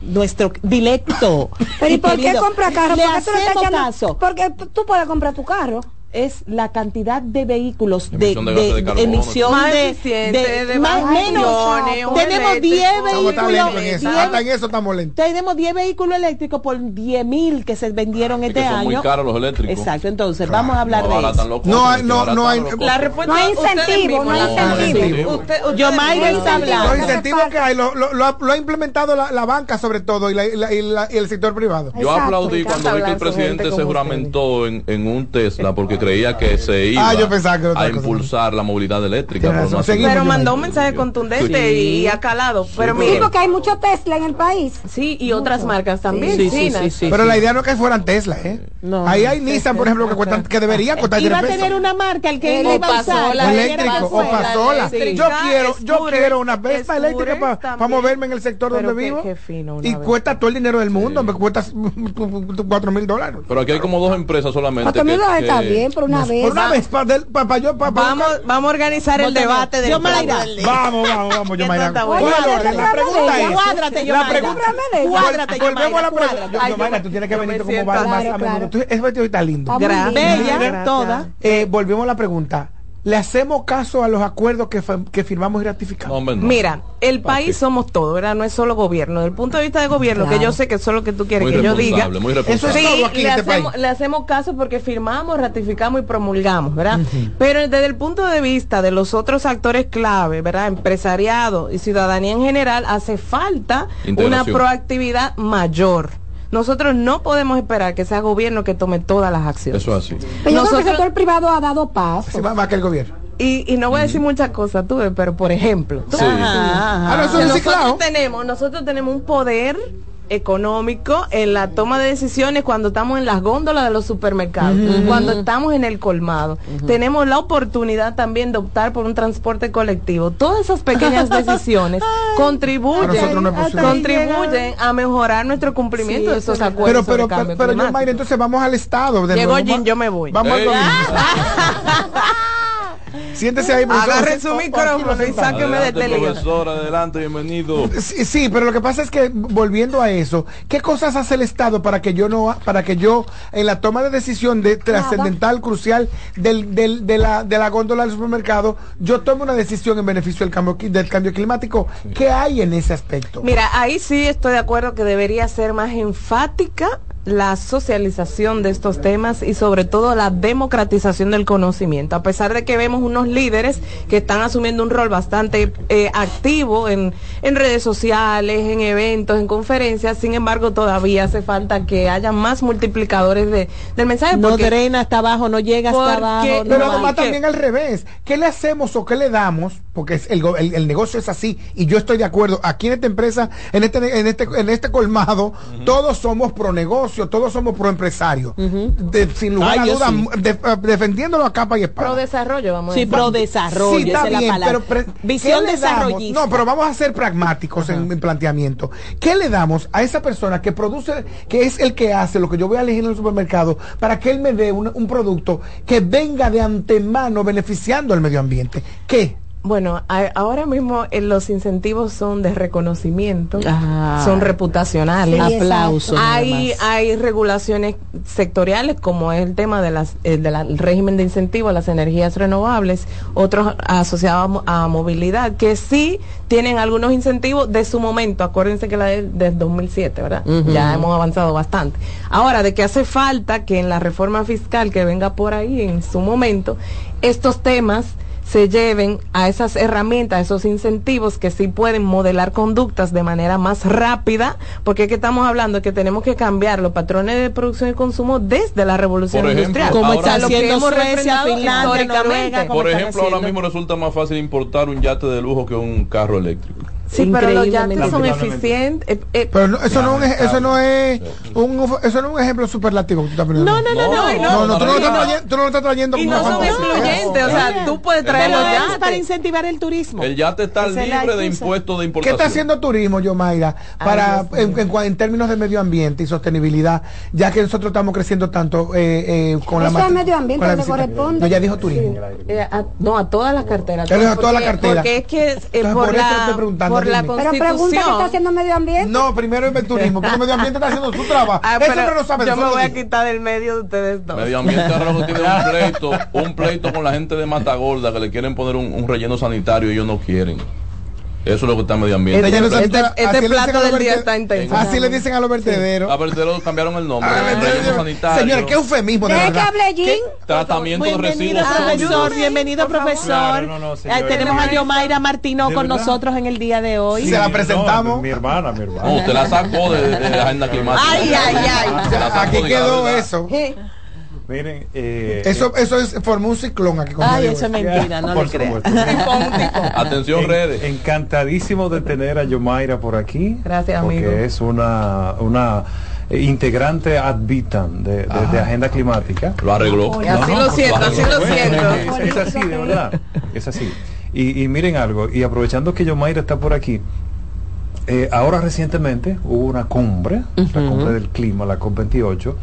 nuestro directo. Pero ¿y por qué compra carro? ¿Por qué tú le estás echando- caso Porque tú puedes comprar tu carro. Es la cantidad de vehículos de, Emisión de de carbono. emisión Más de, más menos tenemos 10 eléctrico. Estamos tan vehículos en eso. 10 Hasta en eso estamos lentos. tenemos 10 vehículos eléctricos por 10 mil que se vendieron Es este que son muy año caros los eléctricos. exacto entonces vamos a hablar No de eso No hay- no- no hay- La respuesta No hay incentivo, no hay incentivo. Yo, Mayra, está la hablando. Los incentivos que hay lo, ha, lo ha implementado la, banca sobre todo y, la- y la- y la- y el sector privado. Yo aplaudí cuando vi que el presidente se juramentó en, en un Tesla porque creía que se iba Ah, yo pensaba que era otra a cosa. impulsar la movilidad eléctrica. Pero no mandó un mensaje contundente Sí. y acalado. Pero Sí, mire, porque hay mucho Tesla en el país. sí, y otras marcas también. Sí, sí, China. sí, sí. Pero la idea no es que fueran Tesla, ¿eh? No. Ahí hay Nissan, por ejemplo, que cuestan, que deberían costar iba 10 a pesos. tener una marca el que El iba a usar eléctrico, o Pasola. Yo quiero, yo quiero una Vespa eléctrica para moverme en el sector Pero donde qué- vivo. qué fino una y cuesta todo el dinero del mundo, me cuesta 4 mil dólares. Pero aquí hay como dos empresas solamente. Cuatro mil que- que- bien por una vez. Por una Vespa, del, para yo, Vamos, vamos a organizar el debate del Yo, Mayra, Vamos, vamos, vamos, yo. La pregunta es. Cuádrate, yo, La pregunta de. Cuádrate, Volvemos a la pregunta. tú tienes que venir como siento más, más Claro, a menudo. claro. Tú- Ese vestido está lindo. Bella, toda. Eh, volvemos a la pregunta. ¿Le hacemos caso a los acuerdos que, firmamos y ratificamos? No, hombre, no. Mira, el ¿Para país somos todos, ¿verdad? No es solo gobierno. Desde el punto de vista de gobierno, que yo sé que eso es lo que tú quieres Muy que yo diga. muy Eso es. Sí, todo aquí en le, este hacemos, país. le hacemos caso porque firmamos, ratificamos y promulgamos, ¿verdad? Pero desde el punto de vista de los otros actores clave, ¿verdad? Empresariado y ciudadanía en general, hace falta una proactividad mayor. Nosotros no podemos esperar que sea gobierno que tome todas las acciones. Eso es así. Pero yo creo que el Nosotros- sector privado ha dado paso. Sí, más, más que el gobierno. Y, y no voy a decir muchas cosas, tú, pero por ejemplo, Sí. Ajá, ajá. Ah, no, eso es nosotros reciclado. tenemos, nosotros tenemos un poder económico en la toma de decisiones cuando estamos en las góndolas de los supermercados, cuando estamos en el colmado. Tenemos la oportunidad también de optar por un transporte colectivo. Todas esas pequeñas decisiones contribuyen, no contribuyen a mejorar nuestro cumplimiento de esos acuerdos. Pero, pero, pero, pero yo. Mayra, entonces vamos al Estado. De Llegó nuevo. Jim, yo me voy. Vamos al Ey. domingo. Siéntese ahí, profesor. Agarre su micrófono y sáqueme de Adelante, este profesor, adelante, bienvenido. Sí, sí, pero lo que pasa es que volviendo a eso, ¿qué cosas hace el Estado para que yo no, para que yo en la toma de decisión de trascendental, crucial del, del- de, la, de la góndola del supermercado, yo tome una decisión en beneficio del cambio, del cambio climático? ¿Qué hay en ese aspecto? Mira, ahí sí estoy de acuerdo que debería ser más enfática la socialización de estos temas y sobre todo la democratización del conocimiento. A pesar de que vemos unos líderes que están asumiendo un rol bastante eh, activo en, en redes sociales, en eventos, en conferencias, sin embargo todavía hace falta que haya más multiplicadores de, del mensaje. No porque- drena hasta abajo, no llega hasta Porque- abajo. no Pero además también al revés. ¿Qué le hacemos o qué le damos? Porque es el, go- el- el negocio es así y yo estoy de acuerdo. Aquí en esta empresa, en este, en este, en este colmado, todos somos pro negocio, todos somos pro empresario. De- sin lugar Ay, a dudas, sí. de- eh, defendiéndolo a capa y espada. Pro desarrollo, vamos a Sí, decir. pro desarrollo, Sí, está esa es la palabra. pero pre- Visión desarrollista. No, pero vamos a ser pragmáticos en, en planteamiento. ¿Qué le damos a esa persona que produce, que es el que hace lo que yo voy a elegir en el supermercado, para que él me dé un, un producto que venga de antemano beneficiando al medio ambiente? ¿Qué? Bueno, a- ahora mismo eh, los incentivos son de reconocimiento, Ah. son reputacionales. Sí, Aplausos, Hay, hay regulaciones sectoriales como es el tema de las, eh, de la- régimen de incentivo a las energías renovables, otros asociados a mo- a, movilidad, que sí tienen algunos incentivos de su momento. Acuérdense que la del del 2007, ¿verdad? Ujú. Ya hemos avanzado bastante. Ahora, de que hace falta que en la reforma fiscal que venga por ahí en su momento, estos temas se lleven a esas herramientas, a esos incentivos que sí pueden modelar conductas de manera más rápida, porque es que estamos hablando de que tenemos que cambiar los patrones de producción y consumo desde la revolución ejemplo, industrial. Como O sea, está lo que haciendo hemos Suecia, Finlandia, históricamente. Noruega, como Por ejemplo, ahora mismo resulta más fácil importar un yate de lujo que un carro eléctrico. Sí, pero los yates Increíblemente. son eficientes. eh, eh, Pero no- eso, no es, eso no es un eso no es un ejemplo superlativo que tú estás poniendo. No, no, no, no, no, no, tú no lo estás no. trayendo, tú no lo estás trayendo y como no son excluyentes, o sea, tú puedes traer los es yates. para incentivar el turismo. El yate está la libre de impuestos de ¿Qué importación. está haciendo turismo, yo, Mayra, para, en, en en términos de medio ambiente y sostenibilidad, ya que nosotros estamos creciendo tanto eh, eh, con la Eso es mate- medio ambiente, la le corresponde. No, ya dijo turismo. Eh, a- no, a todas las carteras. A toda la Porque- cartera. Porque es que eh, Entonces, por, por eso la, estoy preguntando, por la dime. Pero pregunta qué está constitución. haciendo medio ambiente. No, primero es el turismo, porque el medio ambiente está haciendo su trabajo. Ah, Eso no lo sabe. yo me voy a quitar del medio de ustedes dos. Medio ambiente ahora lo que tiene un pleito, un pleito con la gente de Matagorda que le quieren poner un, un relleno sanitario y ellos no quieren. Eso es lo que está en medio ambiente. Este le dicen plato del día está intenso. Así le dicen a los vertederos. A vertederos cambiaron el nombre. Ah. Señores, qué eufemismo Deje que verdad. hable Jim. Tratamiento de residuos. profesor. Bienvenido, profesor. Claro, no, no, Eh, tenemos a Yomaira Martino ¿De con verdad? nosotros en el día de hoy. Se la presentamos. No, mi hermana, mi hermana. No, usted la sacó de, de la agenda climática. Ay, ay, ay. Aquí quedó eso. Miren, eh, Eso, eso es, formó un ciclón aquí con Ay, eso es mentira, no Por le creas. supuesto. Atención, En- redes. Encantadísimo de tener a Yomaira por aquí. Gracias, porque amigo. es una, una eh, integrante ad vitam de, de- de agenda climática. Lo arregló. Y así lo siento, así lo siento. Es, es así, de verdad. Es así. Y, y miren algo, y aprovechando que Yomaira está por aquí, eh, ahora recientemente hubo una cumbre, la cumbre del clima, la COP28,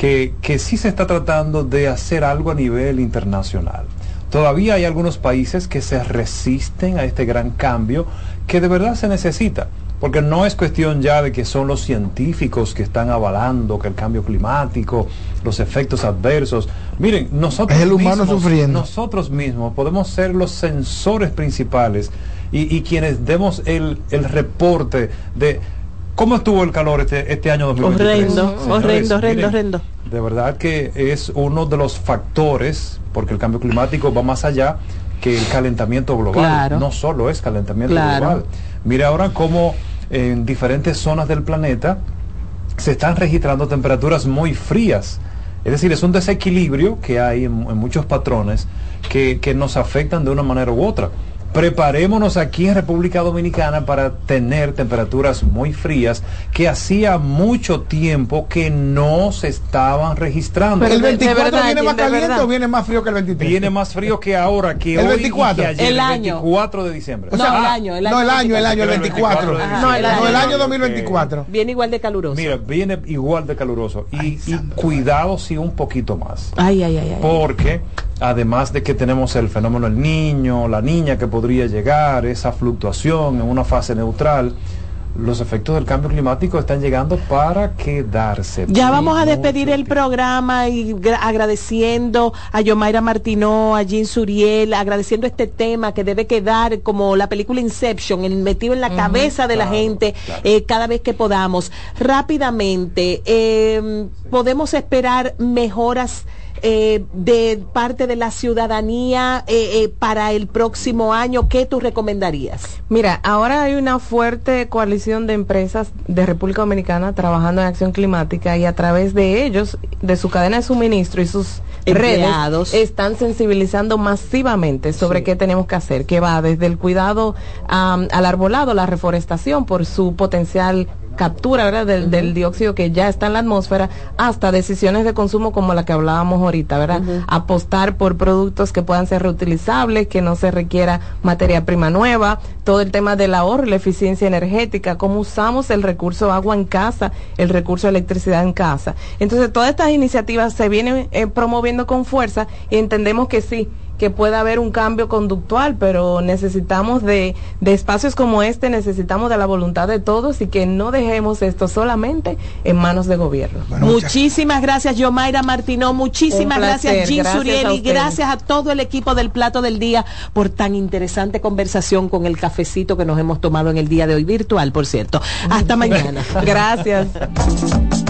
que, que sí se está tratando de hacer algo a nivel internacional. Todavía hay algunos países que se resisten a este gran cambio que de verdad se necesita. Porque no es cuestión ya de que son los científicos que están avalando que el cambio climático, los efectos adversos. Miren, nosotros Es el humano mismos, sufriendo. nosotros mismos podemos ser los sensores principales y, y quienes demos el, el reporte de cómo estuvo el calor este, este año 2023. Horrendo, Señores, horrendo, horrendo, horrendo. De verdad que es uno de los factores, porque el cambio climático va más allá que el calentamiento global. Claro. No solo es calentamiento Claro. global. Mire ahora cómo en diferentes zonas del planeta se están registrando temperaturas muy frías. Es decir, es un desequilibrio que hay en, en muchos patrones que, que nos afectan de una manera u otra. Preparémonos aquí en República Dominicana para tener temperaturas muy frías que hacía mucho tiempo que no se estaban registrando. ¿El 24 viene más caliente o viene más frío que el 23? Viene más frío que ahora, que El hoy y 24. que ayer, El el año. 24 de diciembre. O sea, ah, no, el año, el año, el 24. Ajá. No, el año 2024. Viene igual de caluroso. Mira, viene igual de caluroso. Y, y cuidado si un poquito más. Ay, ay, ay, ay. Porque además de que tenemos el fenómeno del niño, la niña que podría llegar, esa fluctuación en una fase neutral, los efectos del cambio climático están llegando para quedarse. Ya vamos a despedir el programa y gra- agradeciendo a Yomaira Martino, a Jean Suriel, agradeciendo este tema que debe quedar como la película Inception, el metido en la cabeza de la gente eh, cada vez que podamos. Rápidamente, eh, podemos esperar mejoras. Eh, de parte de la ciudadanía eh, eh, para el próximo año, ¿qué tú recomendarías? Mira, ahora hay una fuerte coalición de empresas de República Dominicana trabajando en acción climática y a través de ellos, de su cadena de suministro y sus Empleados. redes, están sensibilizando masivamente sobre qué tenemos que hacer, que va desde el cuidado al arbolado, la reforestación por su potencial captura ¿verdad? Del, del dióxido que ya está en la atmósfera hasta decisiones de consumo como la que hablábamos ahorita, ¿verdad? Apostar por productos que puedan ser reutilizables, que no se requiera materia prima nueva, todo el tema del ahorro, la eficiencia energética, cómo usamos el recurso agua en casa, el recurso electricidad en casa. Entonces, todas estas iniciativas se vienen eh, promoviendo con fuerza y entendemos que sí, que puede haber un cambio conductual, pero necesitamos de, de espacios como este, necesitamos de la voluntad de todos y que no dejemos esto solamente en manos de gobierno. Muchísimas gracias, Yomaira Martino. Muchísimas placer, gracias, Jean gracias Suriel. a Y ustedes. gracias a todo el equipo del Plato del Día por tan interesante conversación con el cafecito que nos hemos tomado en el día de hoy, virtual, por cierto. Hasta mañana. Gracias.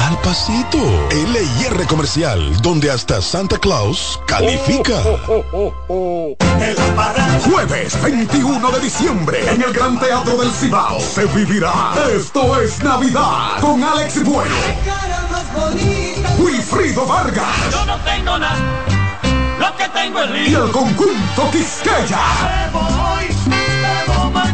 al pasito. LIR Comercial, donde hasta Santa Claus califica. Jueves 21 de diciembre en el Gran Teatro del Cibao se vivirá. Esto es Navidad con Alex Bueno, Wilfrido Vargas. Yo no tengo nada, lo que tengo es y el conjunto Quisqueya.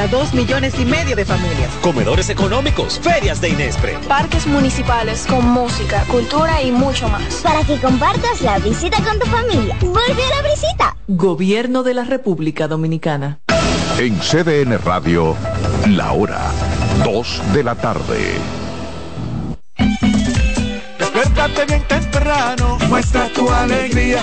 Para dos millones y medio de familias. Comedores económicos, ferias de Inespre. Parques municipales con música, cultura y mucho más. Para que compartas la visita con tu familia. Vuelve a la visita. Gobierno de la República Dominicana. En CDN Radio, la hora 2 de la tarde. Despiértate bien temprano, muestra tu alegría.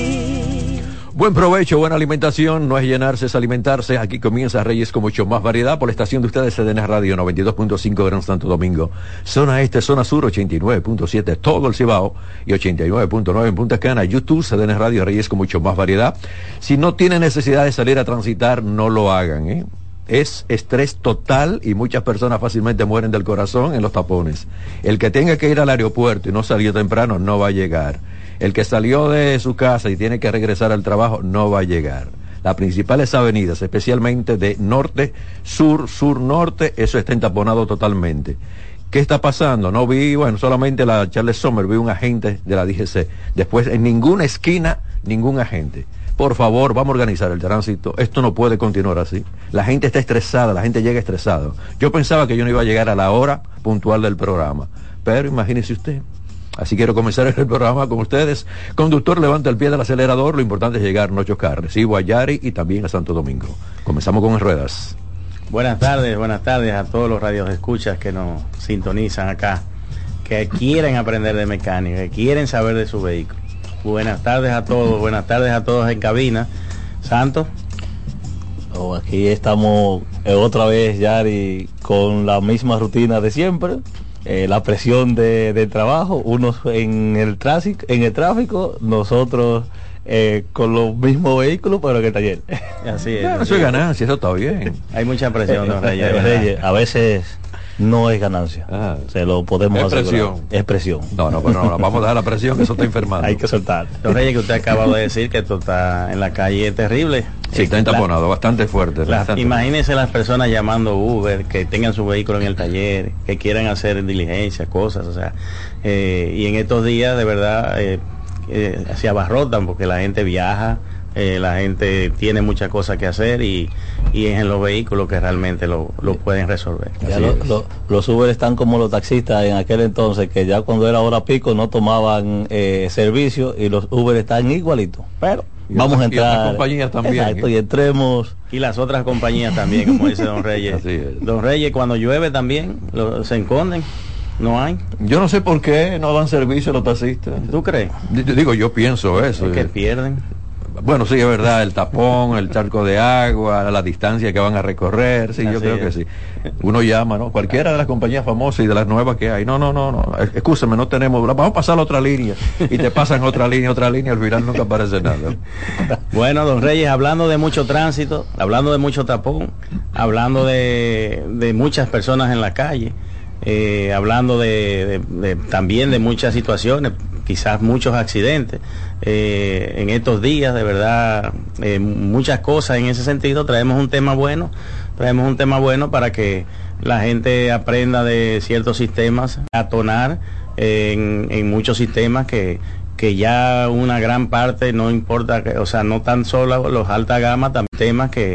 Buen provecho, buena alimentación, no es llenarse, es alimentarse. Aquí comienza Reyes con mucho más variedad por la estación de ustedes, CDN Radio 92.5 Gran Santo Domingo. Zona Este, Zona Sur 89.7, todo el Cibao y 89.9 en Punta Cana. YouTube, CDN Radio Reyes con mucho más variedad. Si no tienen necesidad de salir a transitar, no lo hagan, ¿eh? Es estrés total y muchas personas fácilmente mueren del corazón en los tapones. El que tenga que ir al aeropuerto y no salió temprano no va a llegar. El que salió de su casa y tiene que regresar al trabajo no va a llegar. Las principales avenidas, especialmente de norte, sur, sur, norte, eso está entaponado totalmente. ¿Qué está pasando? No vi, bueno, solamente la Charles Sommer, vi un agente de la DGC. Después, en ninguna esquina, ningún agente. Por favor, vamos a organizar el tránsito. Esto no puede continuar así. La gente está estresada, la gente llega estresada. Yo pensaba que yo no iba a llegar a la hora puntual del programa. Pero imagínese usted, Así quiero comenzar el programa con ustedes. Conductor, levanta el pie del acelerador. Lo importante es llegar, no chocar. Recibo a Yari y también a Santo Domingo. Comenzamos con ruedas. Buenas tardes, buenas tardes a todos los radios escuchas que nos sintonizan acá, que quieren aprender de mecánica, que quieren saber de su vehículo. Buenas tardes a todos, buenas tardes a todos en cabina. Santo. Oh, aquí estamos eh, otra vez, Yari, con la misma rutina de siempre. Eh, la presión de, de trabajo, unos en el tráfico, en el tráfico, nosotros eh, con los mismos vehículos, pero en el taller. Así es. Bueno, eso es ganancia, eso está bien. Hay mucha presión, don Reyes. Eh, Reyes, a veces no es ganancia. Se lo podemos Es asegurar. presión. Es presión. No, no, pero no, vamos a dar la presión que eso está enfermando. Hay que soltar. Don Reyes, que usted acaba de decir que esto está en la calle es terrible. Sí, está entaponado, bastante fuerte. la- bastante imagínense las personas llamando Uber, que tengan su vehículo en el taller, que quieran hacer diligencia, cosas, o sea, eh, y en estos días de verdad eh, eh, se abarrotan porque la gente viaja, eh, la gente tiene muchas cosas que hacer y, y es en los vehículos que realmente lo, lo pueden resolver. Ya Así lo- es. lo- los Uber están como los taxistas en aquel entonces, que ya cuando era hora pico no tomaban eh, servicio y los Uber están igualitos. Pero Y vamos a y entrar. compañías también, Exacto, ¿eh? y entremos. Y las otras compañías también, como dice Don Reyes. Don Reyes, cuando llueve también, lo- se esconden, no hay. Yo no sé por qué no dan servicio a los taxistas. ¿Tú crees? D- Digo, yo pienso eso. Es que eh. pierden. Bueno, sí, es verdad, el tapón, el charco de agua, la distancia que van a recorrer, sí, yo creo que sí. Uno llama, ¿no? Cualquiera de las compañías famosas y de las nuevas que hay. No, no, no, no, es- escúchame, no tenemos, vamos a pasar a otra línea. Y te pasan otra línea, otra línea, al final nunca aparece nada. Bueno, don Reyes, hablando de mucho tránsito, hablando de mucho tapón, hablando de, de muchas personas en la calle, eh, hablando de, también de muchas situaciones, quizás muchos accidentes. eh, en estos días, de verdad, eh, muchas cosas en ese sentido. Traemos un tema bueno, traemos un tema bueno para que la gente aprenda de ciertos sistemas, a tonar en, en muchos sistemas que que ya una gran parte no importa, o sea, no tan solo los alta gama, también temas que